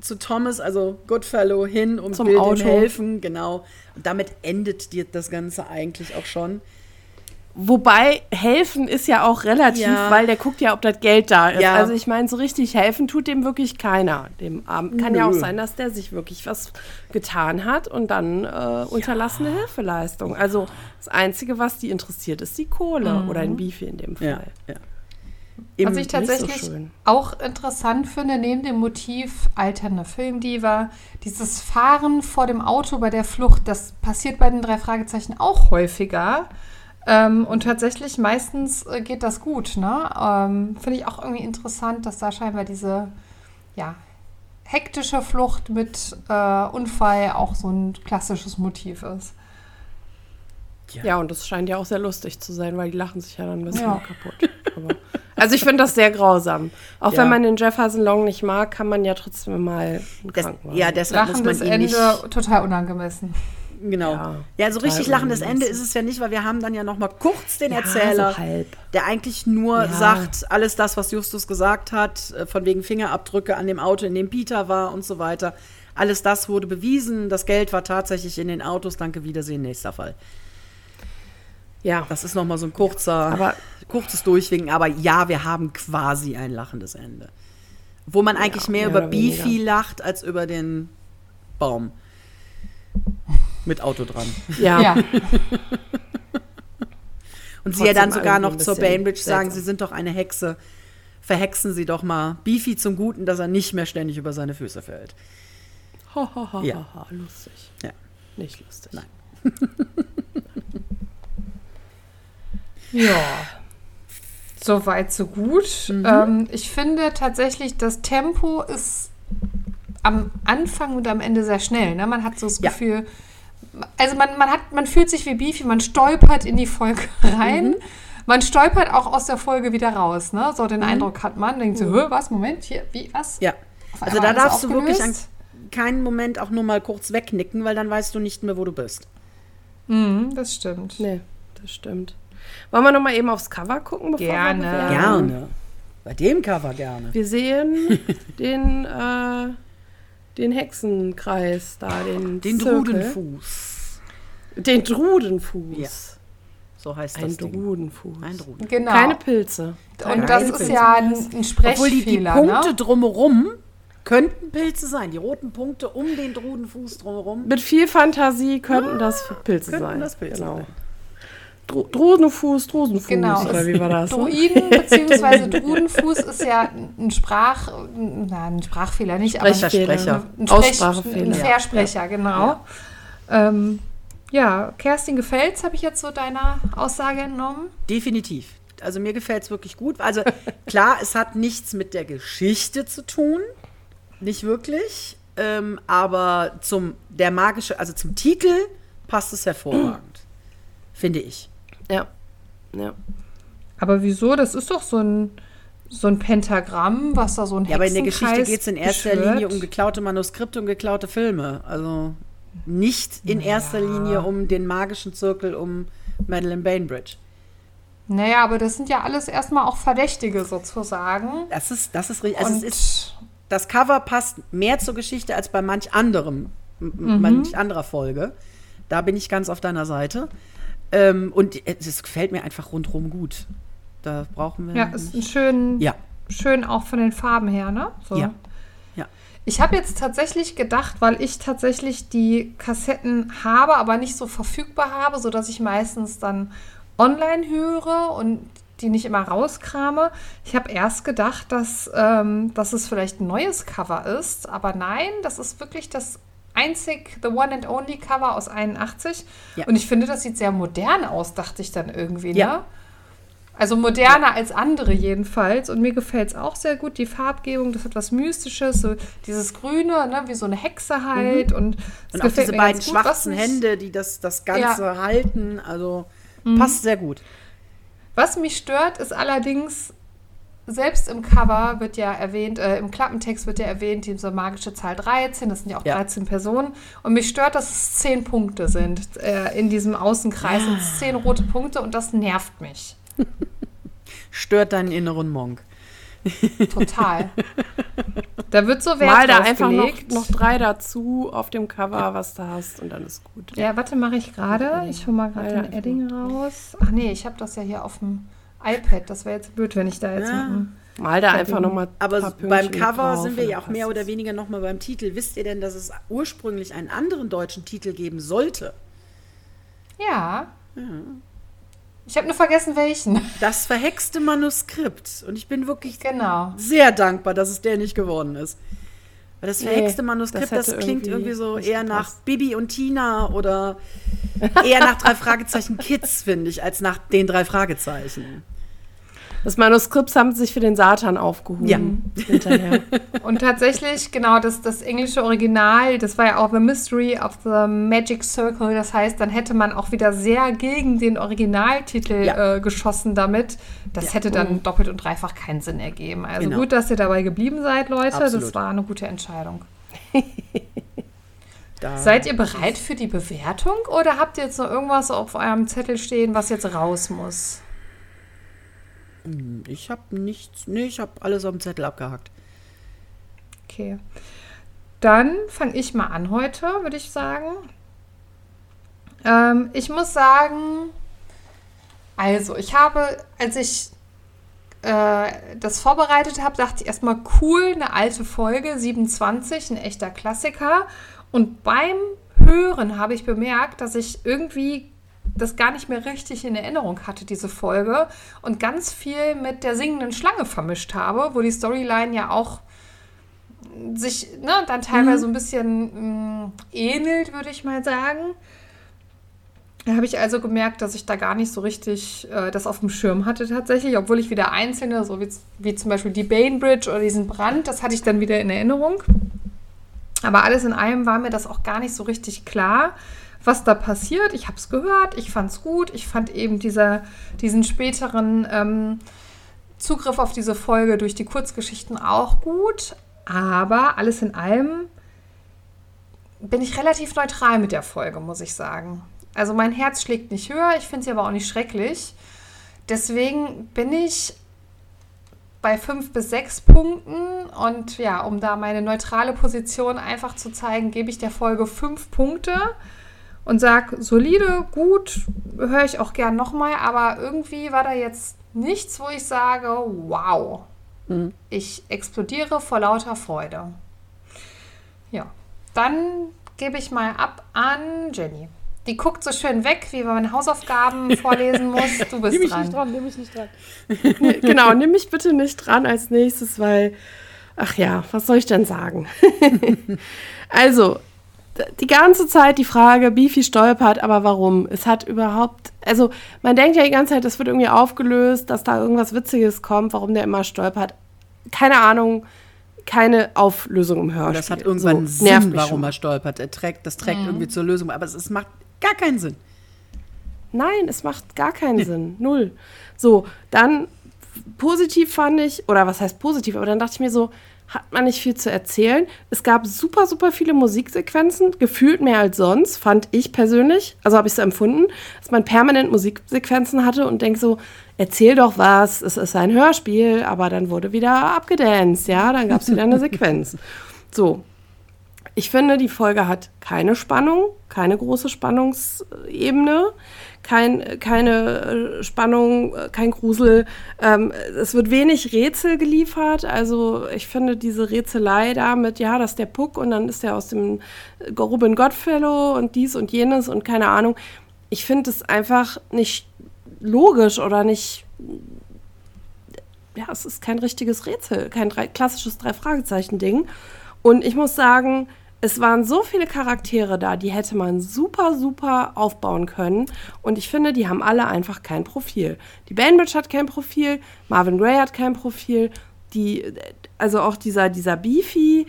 S4: zu Thomas, also Goodfellow, hin und
S2: Zum
S4: will
S2: Auto.
S4: helfen. Genau. Und damit endet die, das Ganze eigentlich auch schon.
S2: Wobei helfen ist ja auch relativ,
S4: Ja.
S2: weil der guckt ja, ob das Geld da ist.
S4: Ja.
S2: Also ich meine, so richtig helfen tut dem wirklich keiner. Dem Armen. Kann ja auch
S4: Nö.
S2: sein, dass der sich wirklich was getan hat und dann äh, unterlassene Hilfeleistung. Also das Einzige, was die interessiert, ist die Kohle oder ein Beefy in dem Fall.
S4: Ja, ja.
S3: Was ich
S2: so
S3: tatsächlich
S2: schön.
S3: auch interessant finde, neben dem Motiv alternde Filmdiva, dieses Fahren vor dem Auto bei der Flucht, das passiert bei den drei Fragezeichen auch häufiger. Ähm, und tatsächlich meistens äh, geht das gut. Ne? Ähm, finde ich auch irgendwie interessant, dass da scheinbar diese ja, hektische Flucht mit äh, Unfall auch so ein klassisches Motiv ist.
S2: Ja, und das scheint ja auch sehr lustig zu sein, weil die lachen sich ja dann ein bisschen
S3: Ja.
S2: kaputt. Aber, also ich finde das sehr grausam. Auch
S4: Ja.
S2: wenn man den Jefferson Long nicht mag, kann man ja trotzdem mal
S4: Das, ja, deshalb muss man
S3: Lachendes
S4: ihn
S3: Ende
S4: nicht.
S3: total unangemessen.
S4: Genau.
S2: Ja,
S4: Ja, so richtig lachendes. Ende ist es ja nicht, weil wir haben dann ja noch mal kurz den
S2: Ja,
S4: Erzähler,
S2: so halb.
S4: der eigentlich nur
S2: Ja.
S4: sagt, alles das, was Justus gesagt hat, äh, von wegen Fingerabdrücke an dem Auto, in dem Peter war und so weiter. Alles das wurde bewiesen. Das Geld war tatsächlich in den Autos. Danke, Wiedersehen, nächster Fall.
S2: Ja,
S4: Das ist noch mal so ein kurzer,
S2: Aber-
S4: kurzes Durchwinken. Aber ja, wir haben quasi ein lachendes Ende. Wo man eigentlich mehr
S2: mehr
S4: über Beefy
S2: weniger.
S4: lacht, als über den Baum. Mit Auto dran.
S2: ja.
S3: Ja.
S4: Und sie ja dann sogar noch zur Bainbridge sagen,
S2: seltsam.
S4: sie sind doch eine Hexe. Verhexen sie doch mal Beefy zum Guten, dass er nicht mehr ständig über seine Füße fällt.
S2: Ha, ha, ha,
S4: Ja.
S2: ha, ha, lustig.
S4: Ja.
S2: Nicht lustig.
S4: Nein.
S3: Ja. So weit, so gut.
S4: Mhm.
S3: Ähm, ich finde tatsächlich, das Tempo ist am Anfang und am Ende sehr schnell. Ne? Man hat so das
S4: Ja.
S3: Gefühl, also man, man, hat, man fühlt sich wie Beefy, man stolpert in die Folge rein.
S4: Mhm.
S3: Man stolpert auch aus der Folge wieder raus. Ne? So den Eindruck hat man. Denkt so, "Hä, was, Moment, hier, wie, was?
S4: Mhm. Ja. Also da darfst du wirklich an keinen Moment auch nur mal kurz wegnicken, weil dann weißt du nicht mehr, wo du bist.
S3: Mhm, das stimmt.
S2: Nee, das stimmt. Wollen wir noch mal eben aufs Cover gucken? Bevor
S3: Gerne.
S2: Wir bewerten?
S4: Gerne. Bei dem Cover gerne.
S2: Wir sehen den, äh, den Hexenkreis da, den,
S4: Den
S2: Zirkel.
S4: Drudenfuß.
S2: Den Drudenfuß.
S4: Ja, So heißt
S2: Ein
S4: das Ding.
S2: Drudenfuß.
S4: Ein Druden.
S3: Genau.
S2: Keine Pilze.
S3: und das
S4: Keine
S3: ist
S4: Pilze.
S3: ja ein, ein Sprechfehler.
S4: Obwohl die, die Punkte
S3: ne?
S4: drumherum könnten Pilze sein. Die roten Punkte um den Drudenfuß drumherum.
S2: Mit viel Fantasie könnten das Pilze
S4: könnten
S2: sein.
S4: das Pilze
S2: genau.
S4: sein.
S2: Dro Drudenfuß, Drusenfuß,
S3: Genau.
S2: oder wie war das? ne?
S3: Druiden bzw. Drudenfuß ist ja ein Sprach, na, ein Sprachfehler nicht, aber
S2: Sprechfehler.
S4: Sprecher.
S3: ein, Sprech,
S2: Aussprachefehler.
S3: ein Versprecher, genau. Ja, ähm, ja Kerstin gefällt's, habe ich jetzt so deiner Aussage entnommen.
S4: Definitiv. Also mir gefällt es wirklich gut. Also klar, es hat nichts mit der Geschichte zu tun. Nicht wirklich. Ähm, aber zum der magische, also zum Titel passt es hervorragend. Finde ich.
S2: Ja. ja.
S3: Aber wieso? Das ist doch so ein, so ein Pentagramm, was da so ein
S4: Ja, aber in der Geschichte geht es in erster
S3: beschwört.
S4: Linie um geklaute Manuskripte und geklaute Filme. Also nicht in erster Linie um den magischen Zirkel um Madeleine Bainbridge.
S3: Naja, aber das sind ja alles erstmal auch Verdächtige sozusagen.
S4: Das ist, das ist richtig. Also es ist, das Cover passt mehr zur Geschichte als bei manch anderem, m- manch anderer Folge. Da bin ich ganz auf deiner Seite. Ähm, und es gefällt mir einfach rundherum gut. Da brauchen wir.
S3: ja, ist ein
S4: nicht.
S3: schön,
S4: ja,
S3: schön auch von den Farben her, ne? So.
S4: ja, ja.
S3: Ich habe jetzt tatsächlich gedacht, weil ich tatsächlich die Kassetten habe, aber nicht so verfügbar habe, sodass ich meistens dann online höre und die nicht immer rauskrame. Ich habe erst gedacht, dass, ähm, dass es vielleicht ein neues Cover ist, aber nein, das ist wirklich das einzig The One and Only Cover aus 81.
S4: Ja.
S3: Und ich finde, das sieht sehr modern aus, dachte ich dann irgendwie,
S4: Ja.
S3: ne? Also moderner als andere jedenfalls. Und mir gefällt es auch sehr gut. Die Farbgebung, das hat was Mystisches. So dieses Grüne, ne, wie so eine Hexe halt. Und,
S4: Mhm. Und auch
S3: gefällt
S4: diese beiden
S3: gut.
S4: Schwarzen Hände, die das, das Ganze halten. Also passt sehr gut.
S3: Was mich stört, ist allerdings selbst im Cover wird ja erwähnt, äh, im Klappentext wird ja erwähnt, diese magische Zahl 13, das sind ja auch
S4: Ja.
S3: 13 Personen. Und mich stört, dass es 10 Punkte sind. Äh, in diesem Außenkreis sind es 10 rote Punkte und das nervt mich.
S4: Stört deinen inneren Monk.
S3: Total. da wird so Wert
S2: Mal da einfach noch, noch drei dazu auf dem Cover, was du hast, und dann ist gut.
S3: Ja, warte, mache ich gerade. Ich hole mal gerade
S2: Ja,
S3: den Edding raus. Ach nee, ich habe das ja hier auf dem iPad. Das wäre jetzt blöd, wenn ich da jetzt
S4: Ja.
S2: Mal da einfach nochmal.
S4: Aber so beim Cover sind wir ja auch mehr oder weniger nochmal beim Titel. Wisst ihr denn, dass es ursprünglich einen anderen deutschen Titel geben sollte?
S3: Ja. Ich habe nur vergessen, welchen.
S4: Das verhexte Manuskript. Und ich bin wirklich
S3: Genau.
S4: sehr dankbar, dass es der nicht geworden ist. Weil das
S2: Nee,
S4: verhexte
S2: das
S4: Manuskript, das,
S2: hätte
S4: klingt
S2: irgendwie
S4: irgendwie so eher nach. Bibi und Tina oder eher nach drei Fragezeichen Kids, finde ich, als nach den drei Fragezeichen.
S2: Das Manuskript haben sich für den Satan aufgehoben.
S4: Ja.
S2: Hinterher.
S3: Und tatsächlich, genau, das, das englische Original, das war ja auch The Mystery of the Magic Circle. Das heißt, dann hätte man auch wieder sehr gegen den Originaltitel
S4: Ja.
S3: äh, geschossen damit. Das
S4: Ja.
S3: hätte dann doppelt und dreifach keinen Sinn ergeben. Also
S4: Genau.
S3: gut, dass ihr dabei geblieben seid, Leute. Das
S4: Absolut.
S3: war eine gute Entscheidung.
S4: Da
S3: Seid ihr bereit für die Bewertung oder habt ihr jetzt noch irgendwas auf eurem Zettel stehen, was jetzt raus muss?
S4: Ich habe nichts, nee, ich habe alles dem Zettel abgehakt.
S3: Okay. Dann fange ich mal an heute, würde ich sagen. Ähm, ich muss sagen, also ich habe, als ich äh, das vorbereitet habe, dachte ich erstmal cool, eine alte Folge, 27, ein echter Klassiker. Und beim Hören habe ich bemerkt, dass ich irgendwie das gar nicht mehr richtig in Erinnerung hatte, diese Folge. Und ganz viel mit der singenden Schlange vermischt habe, wo die Storyline ja auch sich ne, dann teilweise so ein bisschen mh, ähnelt, würde ich mal sagen. Da habe ich also gemerkt, dass ich da gar nicht so richtig äh, das auf dem Schirm hatte tatsächlich, obwohl ich wieder einzelne, so wie, wie zum Beispiel die Bainbridge oder diesen Brand, das hatte ich dann wieder in Erinnerung. Aber alles in allem war mir das auch gar nicht so richtig klar, was da passiert. Ich habe es gehört, ich fand es gut. Ich fand eben dieser, diesen späteren ähm, Zugriff auf diese Folge durch die Kurzgeschichten auch gut. Aber alles in allem bin ich relativ neutral mit der Folge, muss ich sagen. Also mein Herz schlägt nicht höher, ich finde sie aber auch nicht schrecklich. Deswegen bin ich bei fünf bis sechs Punkten und ja, um da meine neutrale Position einfach zu zeigen, gebe ich der Folge fünf Punkte und sage, solide, gut, höre ich auch gern nochmal, aber irgendwie war da jetzt nichts, wo ich sage, wow, ich explodiere vor lauter Freude. Ja, dann gebe ich mal ab an Jenny. Die guckt so schön weg, wie wenn man Hausaufgaben vorlesen muss. Du bist
S2: Nimm mich
S3: dran.
S2: nicht dran, nimm mich nicht dran. genau, nimm mich bitte nicht dran als nächstes, weil, ach ja, was soll ich denn sagen? also, die ganze Zeit die Frage, Beefy stolpert, aber warum? Es hat überhaupt, also man denkt ja die ganze Zeit, das wird irgendwie aufgelöst, dass da irgendwas Witziges kommt, warum der immer stolpert. Keine Ahnung, keine Auflösung im Hörspiel.
S4: Das hat irgendwann
S2: so, nervt
S4: Sinn, warum
S2: schon.
S4: er stolpert. Er trägt, das trägt irgendwie zur Lösung, aber es, es macht gar keinen Sinn.
S2: Nein, es macht gar keinen Sinn. Null. So, dann positiv fand ich, oder was heißt positiv, aber dann dachte ich mir so, hat man nicht viel zu erzählen. Es gab super, super viele Musiksequenzen, gefühlt mehr als sonst, fand ich persönlich. Also habe ich so empfunden, dass man permanent Musiksequenzen hatte und denkt so, erzähl doch was, es ist ein Hörspiel, aber dann wurde wieder abgedanced, ja, dann gab es wieder eine Sequenz. So, ich finde, die Folge hat keine Spannung, keine große Spannungsebene, kein, keine äh, Spannung, äh, kein Grusel. Ähm, es wird wenig Rätsel geliefert. Also ich finde diese Rätselei da mit, ja, das ist der Puck und dann ist der aus dem äh, Ruben Gottfellow und dies und jenes und keine Ahnung. Ich finde es einfach nicht logisch oder nicht ja, es ist kein richtiges Rätsel, kein klassisches Drei-Fragezeichen-Ding. Und ich muss sagen, es waren so viele Charaktere da, die hätte man super, super aufbauen können. Und ich finde, die haben alle einfach kein Profil. Die Bainbridge hat kein Profil, Marvin Gray hat kein Profil, die, also auch dieser, dieser Beefy,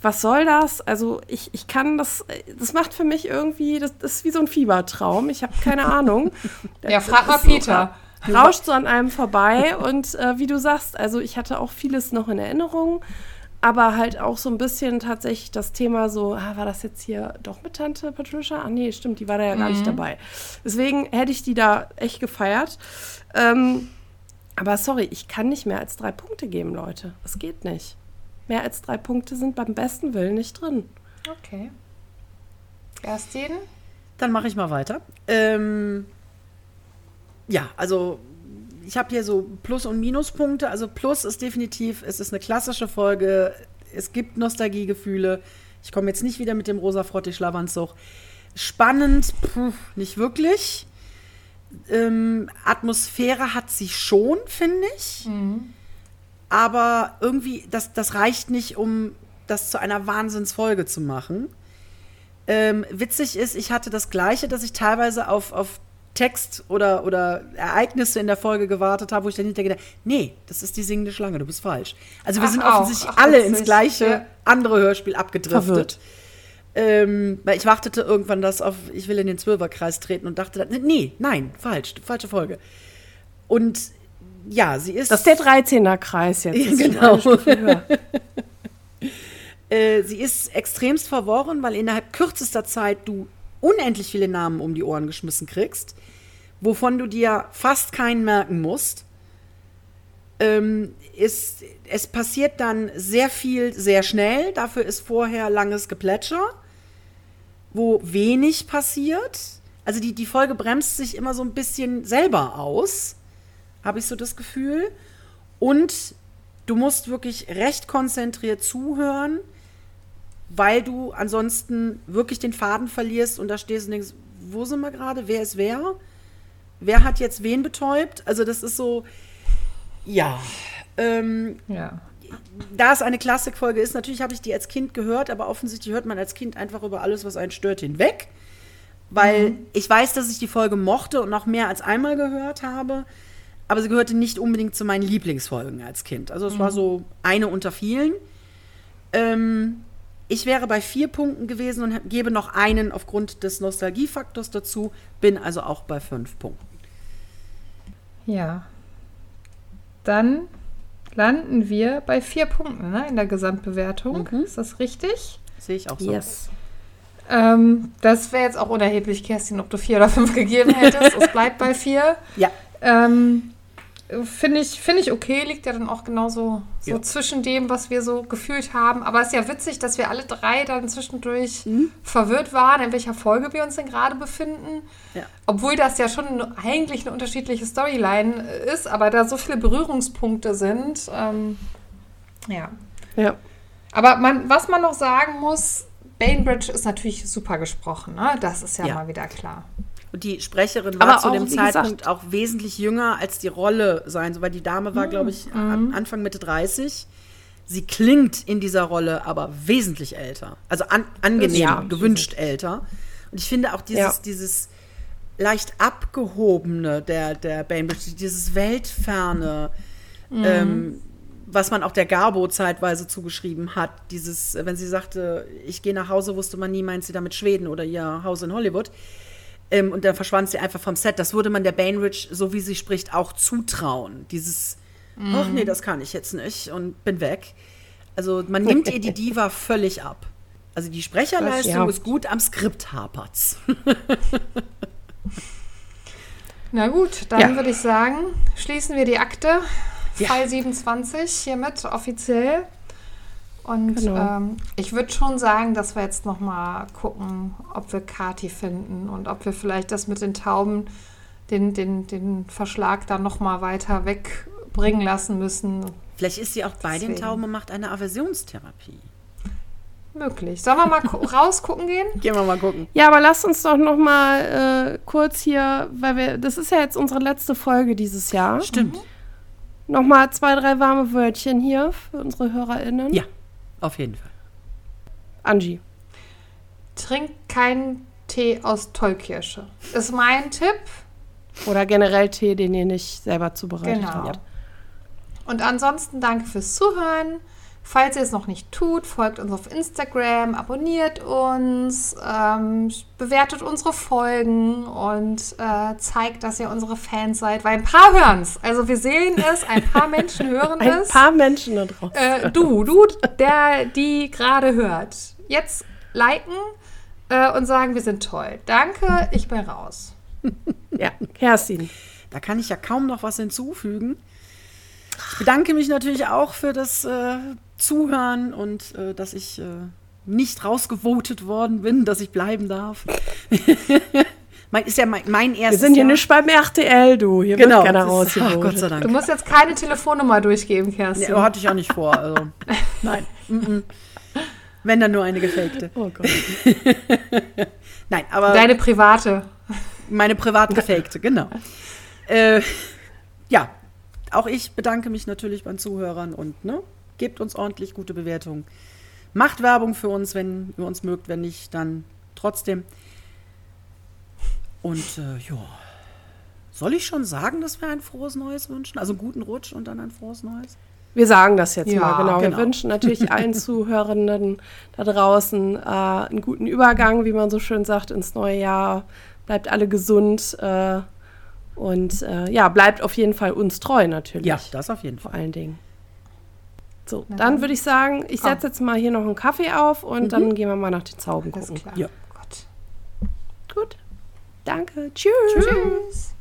S2: was soll das? Also ich, ich kann das, das macht für mich irgendwie, das, das ist wie so ein Fiebertraum. Ich habe keine Ahnung.
S3: Ja, frag mal
S2: so-
S3: Peter.
S2: rauscht so an einem vorbei. Und äh, wie du sagst, also ich hatte auch vieles noch in Erinnerung, aber halt auch so ein bisschen tatsächlich das Thema so, ah, war das jetzt hier doch mit Tante Patricia? Ah, nee, stimmt, die war da ja gar nicht dabei. Deswegen hätte ich die da echt gefeiert. Ähm, aber sorry, ich kann nicht mehr als drei Punkte geben, Leute. Es geht nicht. Mehr als drei Punkte sind beim besten Willen nicht drin.
S3: Okay. Kerstin?
S4: Dann mache ich mal weiter. Ähm, ja, also ich habe hier so Plus- und Minuspunkte. Also Plus ist definitiv, es ist eine klassische Folge. Es gibt Nostalgiegefühle. Ich komme jetzt nicht wieder mit dem rosa Frottee-Schlafanzug. Spannend, puh, nicht wirklich. Ähm, Atmosphäre hat sie schon, finde ich. Aber irgendwie, das, das reicht nicht, um das zu einer Wahnsinnsfolge zu machen. Ähm, witzig ist, ich hatte das Gleiche, dass ich teilweise auf, auf Text oder, oder Ereignisse in der Folge gewartet habe, wo ich dann hinterher gedacht nee, das ist die singende Schlange, du bist falsch. Also wir
S3: Ach,
S4: sind
S3: auch.
S4: offensichtlich
S3: Ach,
S4: alle ins gleiche
S3: Ja.
S4: andere Hörspiel abgedriftet. Ähm, weil ich wartete irgendwann das auf, ich will in den Zwölferkreis treten und dachte, dann, nee, nein, falsch, falsche Folge. Und ja, sie ist.
S2: Das ist der 13er Kreis jetzt. Das ist
S4: Genau. Äh, sie ist extremst verworren, weil innerhalb kürzester Zeit du unendlich viele Namen um die Ohren geschmissen kriegst, wovon du dir fast keinen merken musst. Ähm, ist, es passiert dann sehr viel sehr schnell, dafür ist vorher langes Geplätscher, wo wenig passiert. Also die, die Folge bremst sich immer so ein bisschen selber aus, habe ich so das Gefühl. Und du musst wirklich recht konzentriert zuhören, weil du ansonsten wirklich den Faden verlierst und da stehst und denkst, wo sind wir gerade? Wer ist wer? Wer hat jetzt wen betäubt? Also das ist so, ja. Ähm,
S3: Ja.
S4: da es eine Klassikfolge ist, natürlich habe ich die als Kind gehört, aber offensichtlich hört man als Kind einfach über alles, was einen stört, hinweg. Weil ich weiß, dass ich die Folge mochte und noch mehr als einmal gehört habe, aber sie gehörte nicht unbedingt zu meinen Lieblingsfolgen als Kind. Also es war so eine unter vielen. Ähm, ich wäre bei vier Punkten gewesen und gebe noch einen aufgrund des Nostalgiefaktors dazu, bin also auch bei fünf Punkten.
S3: Ja. Dann landen wir bei vier Punkten ne, in der Gesamtbewertung. Ist das richtig?
S4: Sehe ich auch so.
S2: Yes.
S3: Ähm, das wäre jetzt auch unerheblich, Kerstin, ob du vier oder fünf gegeben hättest. es bleibt bei vier.
S4: Ja.
S3: Ähm, Finde ich, find ich okay, liegt ja dann auch genauso so
S4: Ja.
S3: zwischen dem, was wir so gefühlt haben. Aber es ist ja witzig, dass wir alle drei dann zwischendurch
S4: Mhm.
S3: verwirrt waren, in welcher Folge wir uns denn gerade befinden.
S4: Ja.
S3: Obwohl das ja schon eigentlich eine unterschiedliche Storyline äh, ist, aber da so viele Berührungspunkte sind. Ähm, ja.
S2: Ja.
S3: Aber man, was man noch sagen muss, Bainbridge ist natürlich super gesprochen, ne? Das ist ja,
S4: Ja.
S3: mal wieder klar.
S4: Und die Sprecherin war
S2: Aber
S4: zu
S2: auch,
S4: dem
S2: wie gesagt-
S4: Zeitpunkt auch wesentlich jünger als die Rolle sein soll, weil die Dame war, glaube ich, an- Anfang Mitte 30. Sie klingt in dieser Rolle aber wesentlich älter. Also an, angenehm,
S2: Ja.
S4: gewünscht älter. Und ich finde auch dieses,
S2: Ja.
S4: dieses leicht abgehobene der, der Bainbridge, dieses weltferne, ähm, was man auch der Garbo zeitweise zugeschrieben hat, dieses, wenn sie sagte, ich gehe nach Hause, wusste man nie, meint sie damit Schweden oder ihr Haus in Hollywood. Ähm, und dann verschwand sie einfach vom Set. Das würde man der Bainbridge, so wie sie spricht, auch zutrauen. Dieses, ach nee, das kann ich jetzt nicht und bin weg. Also man nimmt ihr die Diva völlig ab. Also die Sprecherleistung
S2: Ja.
S4: ist gut, am Skript hapert's.
S3: Na gut, dann
S2: Ja.
S3: würde ich sagen, schließen wir die Akte.
S4: Ja.
S3: Fall 27 hiermit offiziell. Und
S2: Genau.
S3: ähm, ich würde schon sagen, dass wir jetzt noch mal gucken, ob wir Kati finden und ob wir vielleicht das mit den Tauben, den, den, den Verschlag da noch mal weiter wegbringen lassen müssen.
S4: Vielleicht ist sie auch bei den
S3: Deswegen.
S4: Tauben und macht eine Aversionstherapie.
S3: Möglich. Sollen wir mal gu- rausgucken gehen?
S4: Gehen wir mal gucken.
S2: Ja, aber lasst uns doch noch mal äh, kurz hier, weil wir, das ist ja jetzt unsere letzte Folge dieses Jahr.
S4: Stimmt.
S2: Noch mal zwei, drei warme Wörtchen hier für unsere HörerInnen.
S4: Ja, auf jeden Fall.
S2: Angie.
S3: Trink keinen Tee aus Tollkirsche. Ist mein Tipp.
S2: Oder generell Tee, den ihr nicht selber zubereitet
S3: Genau.
S2: habt.
S3: Und ansonsten danke fürs Zuhören. Falls ihr es noch nicht tut, folgt uns auf Instagram, abonniert uns, ähm, bewertet unsere Folgen und äh, zeigt, dass ihr unsere Fans seid, weil ein paar hören es. Also wir sehen es, ein paar Menschen hören
S2: Ein
S3: es.
S2: paar Menschen da draußen.
S3: Äh, du, du, der die gerade hört. Jetzt liken äh, und sagen, wir sind toll. Danke, ich bin raus.
S2: Ja, Kerstin.
S4: Da kann ich ja kaum noch was hinzufügen. Ich bedanke mich natürlich auch für das äh, Zuhören und äh, dass ich äh, nicht rausgevotet worden bin, dass ich bleiben darf. mein, ist ja mein, mein erstes
S2: Wir sind hier
S4: Jahr.
S2: nicht beim RTL, du. Hier
S4: Genau.
S2: wird keiner
S4: ist- ach, Gott sei
S3: Du
S4: Dank.
S3: musst jetzt keine Telefonnummer durchgeben, Kerstin.
S4: Nee, hatte ich auch nicht vor. Also. Nein. mm, mm. Wenn dann nur eine gefakte.
S2: Oh Gott.
S4: Nein, aber
S3: Deine private.
S4: meine privat gefakte, genau. Äh, ja, auch ich bedanke mich natürlich beim Zuhörern und ne, gebt uns ordentlich gute Bewertungen. Macht Werbung für uns, wenn ihr uns mögt, wenn nicht, dann trotzdem. Und äh, ja, soll ich schon sagen, dass wir ein frohes Neues wünschen? Also einen guten Rutsch und dann ein frohes Neues?
S2: Wir sagen das jetzt
S3: Ja,
S2: mal, genau.
S4: genau.
S2: Wir wünschen natürlich allen Zuhörenden da draußen äh, einen guten Übergang, wie man so schön sagt, ins neue Jahr. Bleibt alle gesund äh, und äh, ja, bleibt auf jeden Fall uns treu natürlich.
S4: Ja, das auf jeden
S2: vor
S4: Fall.
S2: allen Dingen. So,
S3: Na
S2: dann
S3: dann.
S2: würde ich sagen, ich setze jetzt mal hier noch einen Kaffee auf und dann gehen wir mal nach den Zauben gucken.
S3: klar.
S4: Ja.
S3: Gott.
S2: Gut. Danke. Tschüss.
S3: Tschüss.